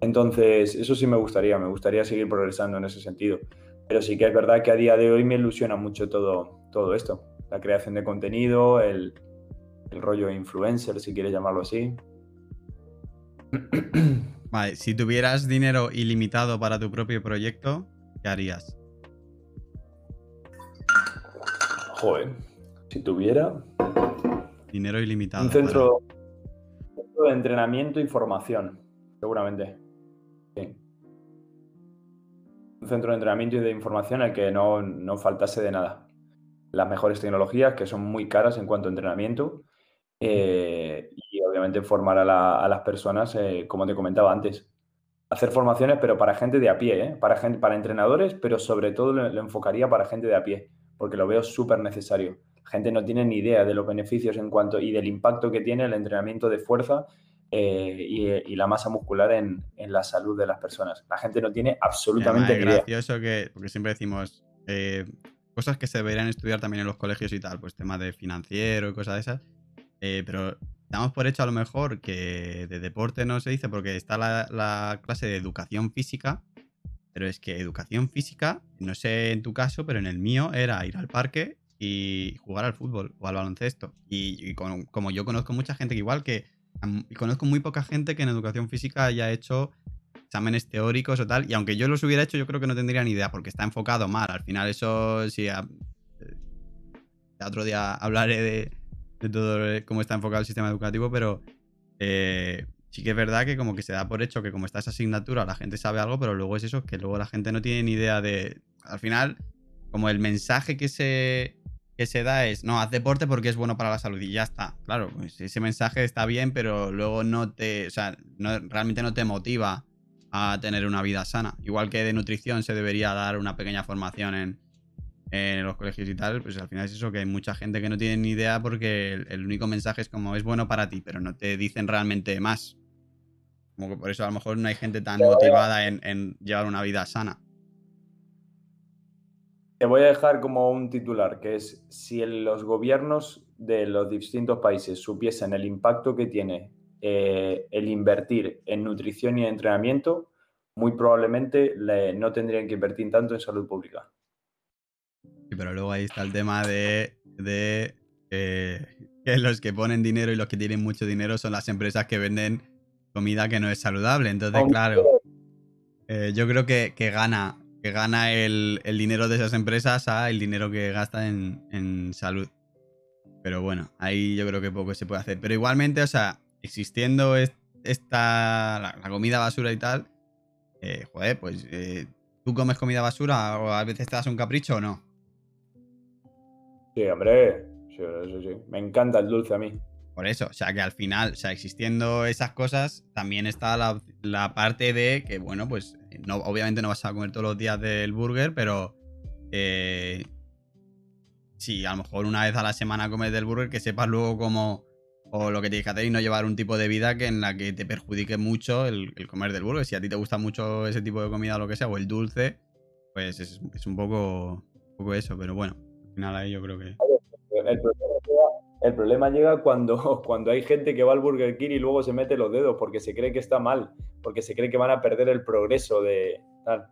Entonces, eso sí me gustaría, me gustaría seguir progresando en ese sentido. Pero sí que es verdad que a día de hoy me ilusiona mucho todo, todo esto. La creación de contenido, el, rollo influencer, si quieres llamarlo así. Vale, si tuvieras dinero ilimitado para tu propio proyecto, ¿qué harías? Joder, si tuviera... Dinero ilimitado. Un centro, centro de entrenamiento y formación, seguramente. Un centro de entrenamiento y de información al que no, faltase de nada. Las mejores tecnologías, que son muy caras en cuanto a entrenamiento, eh, y obviamente formar a, las personas, eh, como te comentaba antes. Hacer formaciones, pero para gente de a pie, ¿eh? para, para entrenadores, pero sobre todo lo, lo enfocaría para gente de a pie, porque lo veo súper necesario. Gente no tiene ni idea de los beneficios en cuanto y del impacto que tiene el entrenamiento de fuerza eh, y, la masa muscular en, la salud de las personas. La gente no tiene absolutamente ni idea. Es gracioso que, porque siempre decimos eh, cosas que se deberían estudiar también en los colegios y tal, pues temas de financiero y cosas de esas, eh, pero damos por hecho a lo mejor que de deporte no se dice porque está la, clase de educación física, pero es que educación física, no sé en tu caso, pero en el mío era ir al parque y jugar al fútbol o al baloncesto. Y, como yo conozco mucha gente que igual que y conozco muy poca gente que en educación física haya hecho exámenes teóricos o tal. Y aunque yo los hubiera hecho, yo creo que no tendría ni idea, porque está enfocado mal. Al final, eso sí. A, eh, otro día hablaré de, todo cómo está enfocado el sistema educativo, pero eh, sí que es verdad que como que se da por hecho que como está esa asignatura, la gente sabe algo, pero luego es eso, que luego la gente no tiene ni idea de. Al final, como el mensaje que se que se da es, no, haz deporte porque es bueno para la salud y ya está. Claro, pues ese mensaje está bien, pero luego no te, o sea, no, realmente no te motiva a tener una vida sana. Igual que de nutrición se debería dar una pequeña formación en, los colegios y tal, pues al final es eso, que hay mucha gente que no tiene ni idea porque el, único mensaje es como es bueno para ti, pero no te dicen realmente más. Como que por eso a lo mejor no hay gente tan motivada en llevar una vida sana. Te voy a dejar como un titular, que es si los gobiernos de los distintos países supiesen el impacto que tiene eh, el invertir en nutrición y entrenamiento, muy probablemente no tendrían que invertir tanto en salud pública. Sí, pero luego ahí está el tema de, de eh, que los que ponen dinero y los que tienen mucho dinero son las empresas que venden comida que no es saludable. Entonces, claro, eh, yo creo que, que gana, que gana el, el, dinero de esas empresas a el dinero que gasta en, en, salud. Pero bueno, ahí yo creo que poco se puede hacer. Pero igualmente, o sea, existiendo esta la, comida basura y tal, eh, joder, pues eh, tú comes comida basura o a veces te das un capricho o no. Sí, hombre, sí, sí, sí. Me encanta el dulce a mí. Por eso, o sea que al final, o sea, existiendo esas cosas, también está la, la parte de que, bueno, pues no, obviamente no vas a comer todos los días del burger, pero eh, si a lo mejor una vez a la semana comes del burger, que sepas luego cómo o lo que tienes que hacer y no llevar un tipo de vida que en la que te perjudique mucho el, comer del burger. Si a ti te gusta mucho ese tipo de comida o lo que sea, o el dulce, pues es, un, poco, eso, pero bueno, al final ahí yo creo que... el problema llega cuando, cuando hay gente que va al Burger King y luego se mete los dedos porque se cree que está mal, porque se cree que van a perder el progreso de tal.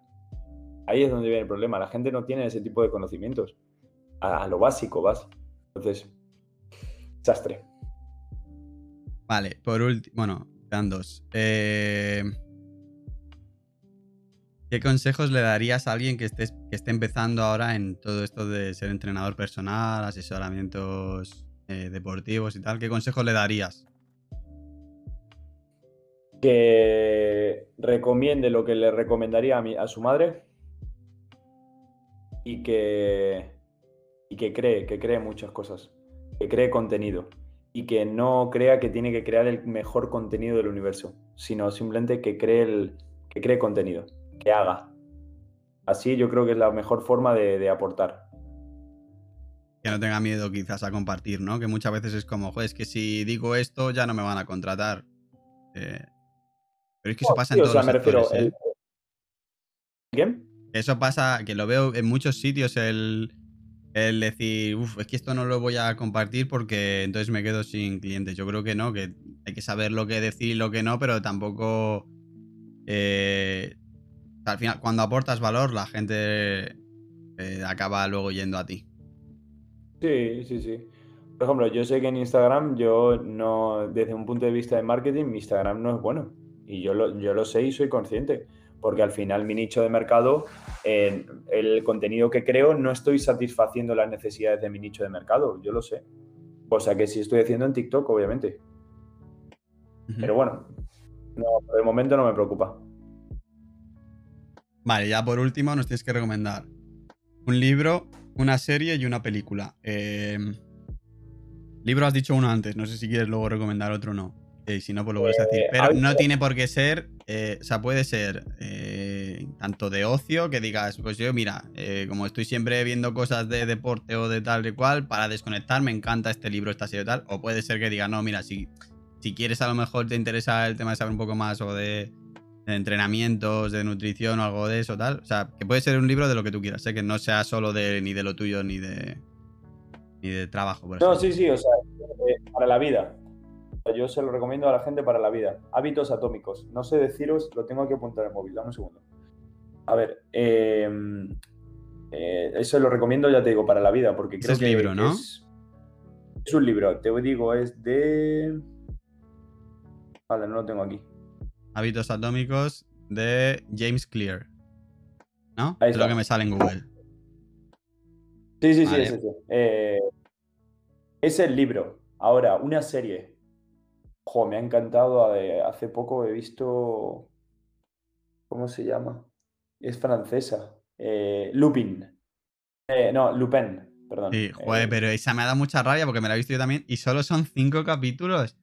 Ahí es donde viene el problema. La gente no tiene ese tipo de conocimientos. A, lo básico vas. Entonces, desastre. Vale, por último, bueno, dan dos. Eh... ¿Qué consejos le darías a alguien que esté, que esté empezando ahora en todo esto de ser entrenador personal, asesoramientos eh, deportivos y tal? ¿Qué consejos le darías? Que recomiende lo que le recomendaría a, mi, a su madre y que, y que cree, que cree muchas cosas, que cree contenido y que no crea que tiene que crear el mejor contenido del universo, sino simplemente que cree, el, que cree contenido, que haga. Así yo creo que es la mejor forma de, de aportar que no tenga miedo quizás a compartir, ¿no? Que muchas veces es como, joder, es que si digo esto ya no me van a contratar. Eh, pero es que eso pasa sí, en todos o sea, los sectores, ¿eh? ¿Quién? Eso pasa, que lo veo en muchos sitios el, el decir, uff, es que esto no lo voy a compartir porque entonces me quedo sin clientes. Yo creo que no, que hay que saber lo que decir y lo que no, pero tampoco... Eh, al final, cuando aportas valor, la gente acaba luego yendo a ti. Sí, sí, sí. Por ejemplo, yo sé que en Instagram, yo no, desde un punto de vista de marketing, mi Instagram no es bueno. Y yo lo, yo lo sé y soy consciente. Porque al final mi nicho de mercado, eh, el contenido que creo, no estoy satisfaciendo las necesidades de mi nicho de mercado. Yo lo sé. Cosa que sí estoy haciendo en TikTok, obviamente. Pero bueno, no, por el momento no me preocupa. Vale, ya por último nos tienes que recomendar un libro, una serie y una película. Eh, libro has dicho uno antes, no sé si quieres luego recomendar otro o no. Eh, si no, pues lo vuelves a decir. Pero no tiene por qué ser, eh, o sea, puede ser eh, tanto de ocio que digas, pues yo, mira, eh, como estoy siempre viendo cosas de deporte o de tal y cual, para desconectar me encanta este libro, esta serie y tal. O puede ser que diga, no, mira, si, si quieres a lo mejor te interesa el tema de saber un poco más o de, de entrenamientos, de nutrición o algo de eso, tal. O sea, que puede ser un libro de lo que tú quieras, sé que no sea solo de ni de lo tuyo ni de ni de trabajo. Por No, ejemplo. sí, sí, o sea, eh, para la vida. Yo se lo recomiendo a la gente para la vida. Hábitos atómicos. No sé deciros, lo tengo que apuntar en el móvil, dame un segundo. A ver, eh, eh, eso lo recomiendo, ya te digo, para la vida, porque creo es que libro, ¿no? es, es un libro, te digo, es de... Vale, no lo tengo aquí. Hábitos atómicos de James Clear. ¿No? Es lo que me sale en Google. Sí, sí, sí, es ese. Eh, es el libro. Ahora, una serie. Jo, me ha encantado. Hace poco he visto. ¿Cómo se llama? Es francesa. Eh, Lupin. Eh, no, Lupin, perdón. Sí, joder, Eh, pero esa me ha dado mucha rabia porque me la he visto yo también y solo son cinco capítulos.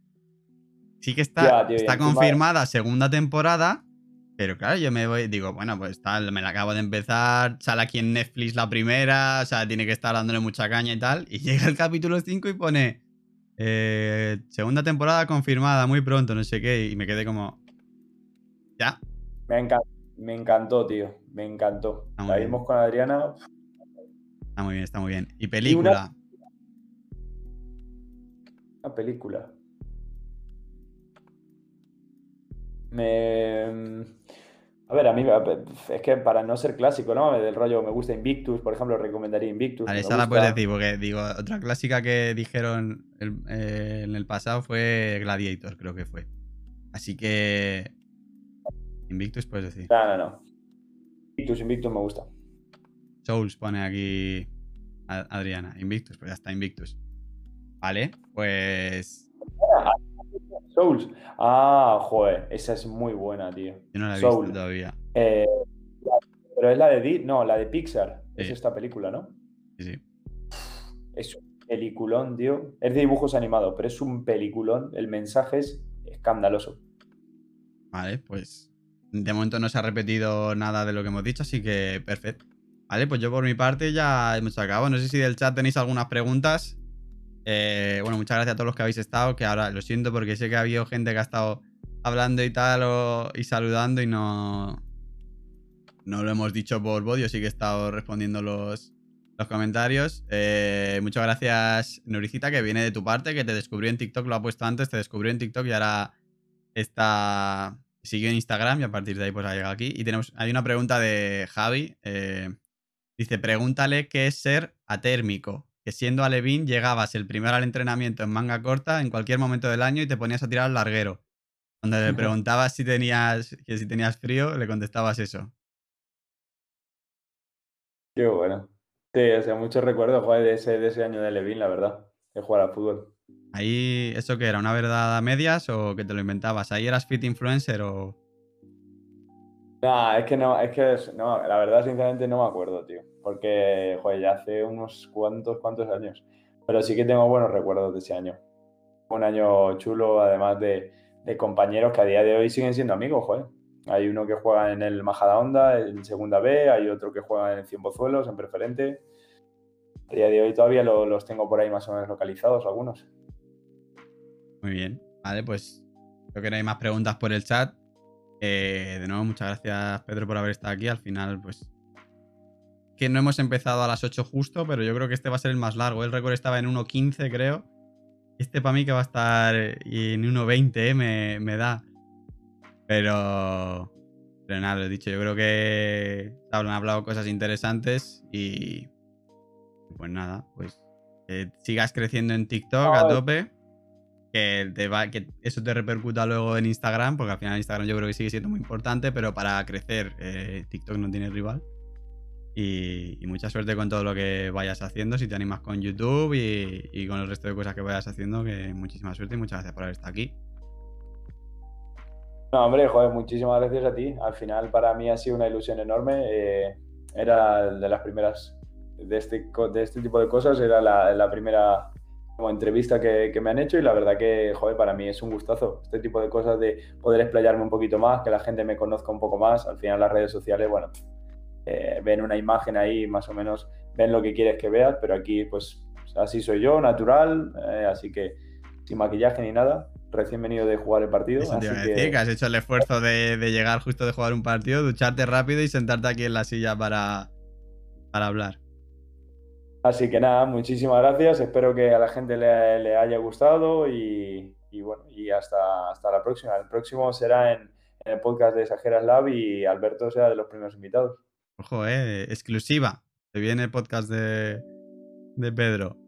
Sí que está, Ya, tío, y está confirmada segunda temporada, pero claro, yo me voy, digo, bueno, pues tal, me la acabo de empezar, sale aquí en Netflix la primera, o sea, tiene que estar dándole mucha caña y tal, y llega el capítulo 5 y pone eh, segunda temporada confirmada muy pronto, no sé qué, y me quedé como, ya, me, encan- me encantó, tío. Me encantó. Está La bien. vimos con Adriana. está muy bien, está muy bien. Y película, Una película. Me. A ver, a mí es que para no ser clásico, ¿no? Del rollo me gusta Invictus, por ejemplo, recomendaría Invictus. Vale, esa la puedes decir, porque digo, otra clásica que dijeron eh, en el pasado fue Gladiator, creo que fue. Así que. Invictus puedes decir. No, no, no. Invictus, Invictus me gusta. Souls pone aquí Adriana. Invictus, pues ya está, Invictus. Vale, pues. Souls. Ah, joder, esa es muy buena, tío. Yo no la he visto todavía. Eh, pero es la de no, la de Pixar. Es esta película, ¿no? Sí, sí. Es un peliculón, tío. Es de dibujos animados, pero es un peliculón. El mensaje es escandaloso. Vale, pues de momento no se ha repetido nada de lo que hemos dicho, así que perfecto. Vale, pues yo por mi parte ya hemos acabado. No sé si del chat tenéis algunas preguntas. Eh, bueno, muchas gracias a todos los que habéis estado, que ahora lo siento porque sé que ha habido gente que ha estado hablando y tal y saludando y no, no lo hemos dicho por voz, yo sí que he estado respondiendo los, los comentarios. Eh, muchas gracias, Noricita, que viene de tu parte, que te descubrió en TikTok, lo ha puesto antes, te descubrió en TikTok y ahora está... Sigue en Instagram y a partir de ahí pues ha llegado aquí. Y tenemos, hay una pregunta de Javi. Eh, dice, pregúntale qué es ser atérmico que siendo alevín llegabas el primero al entrenamiento en manga corta en cualquier momento del año y te ponías a tirar al larguero. Cuando le preguntabas si tenías, que si tenías frío, le contestabas eso. Qué bueno. Sí, o sea, muchos recuerdos de ese, de ese año de Levin, la verdad, de jugar al fútbol. Ahí, ¿eso qué era? ¿Una verdad a medias o que te lo inventabas? ¿Ahí eras fit influencer o...? No, es que no, es que no, la verdad, sinceramente, no me acuerdo, tío porque, joder, ya hace unos cuantos, cuantos años. Pero sí que tengo buenos recuerdos de ese año. Un año chulo, además de, compañeros que a día de hoy siguen siendo amigos, joder. Hay uno que juega en el Majada Onda, en Segunda B, hay otro que juega en el en Preferente. A día de hoy todavía los tengo por ahí más o menos localizados, algunos. Muy bien. Vale, pues creo que no hay más preguntas por el chat. Eh, de nuevo, muchas gracias, Pedro, por haber estado aquí. Al final, pues que no hemos empezado a las 8 justo, pero yo creo que este va a ser el más largo. El récord estaba en 1.15, creo. Este para mí que va a estar en 1.20, eh, me, me, da. Pero... Pero nada, lo he dicho, yo creo que han hablado cosas interesantes y... Pues nada, pues que sigas creciendo en TikTok a tope. Que, te va, que eso te repercuta luego en Instagram, porque al final Instagram yo creo que sigue siendo muy importante, pero para crecer eh, TikTok no tiene rival. Y, mucha suerte con todo lo que vayas haciendo, si te animas con YouTube y, con el resto de cosas que vayas haciendo, que muchísima suerte y muchas gracias por haber estado aquí. No, hombre, joder, muchísimas gracias a ti. Al final para mí ha sido una ilusión enorme. Eh, era de las primeras de este, de este tipo de cosas, era la, primera como entrevista que, que, me han hecho y la verdad que, joder, para mí es un gustazo. Este tipo de cosas de poder explayarme un poquito más, que la gente me conozca un poco más. Al final las redes sociales, bueno, eh, ven una imagen ahí, más o menos ven lo que quieres que veas, pero aquí pues así soy yo, natural, eh, así que sin maquillaje ni nada, recién venido de jugar el partido. así que... has hecho el esfuerzo de, llegar justo de jugar un partido, ducharte rápido y sentarte aquí en la silla para, para hablar. Así que nada, muchísimas gracias, espero que a la gente le, haya gustado y, bueno, y hasta, hasta la próxima. El próximo será en, en el podcast de Exageras Lab y Alberto será de los primeros invitados. Ojo, eh, exclusiva. Se viene el podcast de, de Pedro.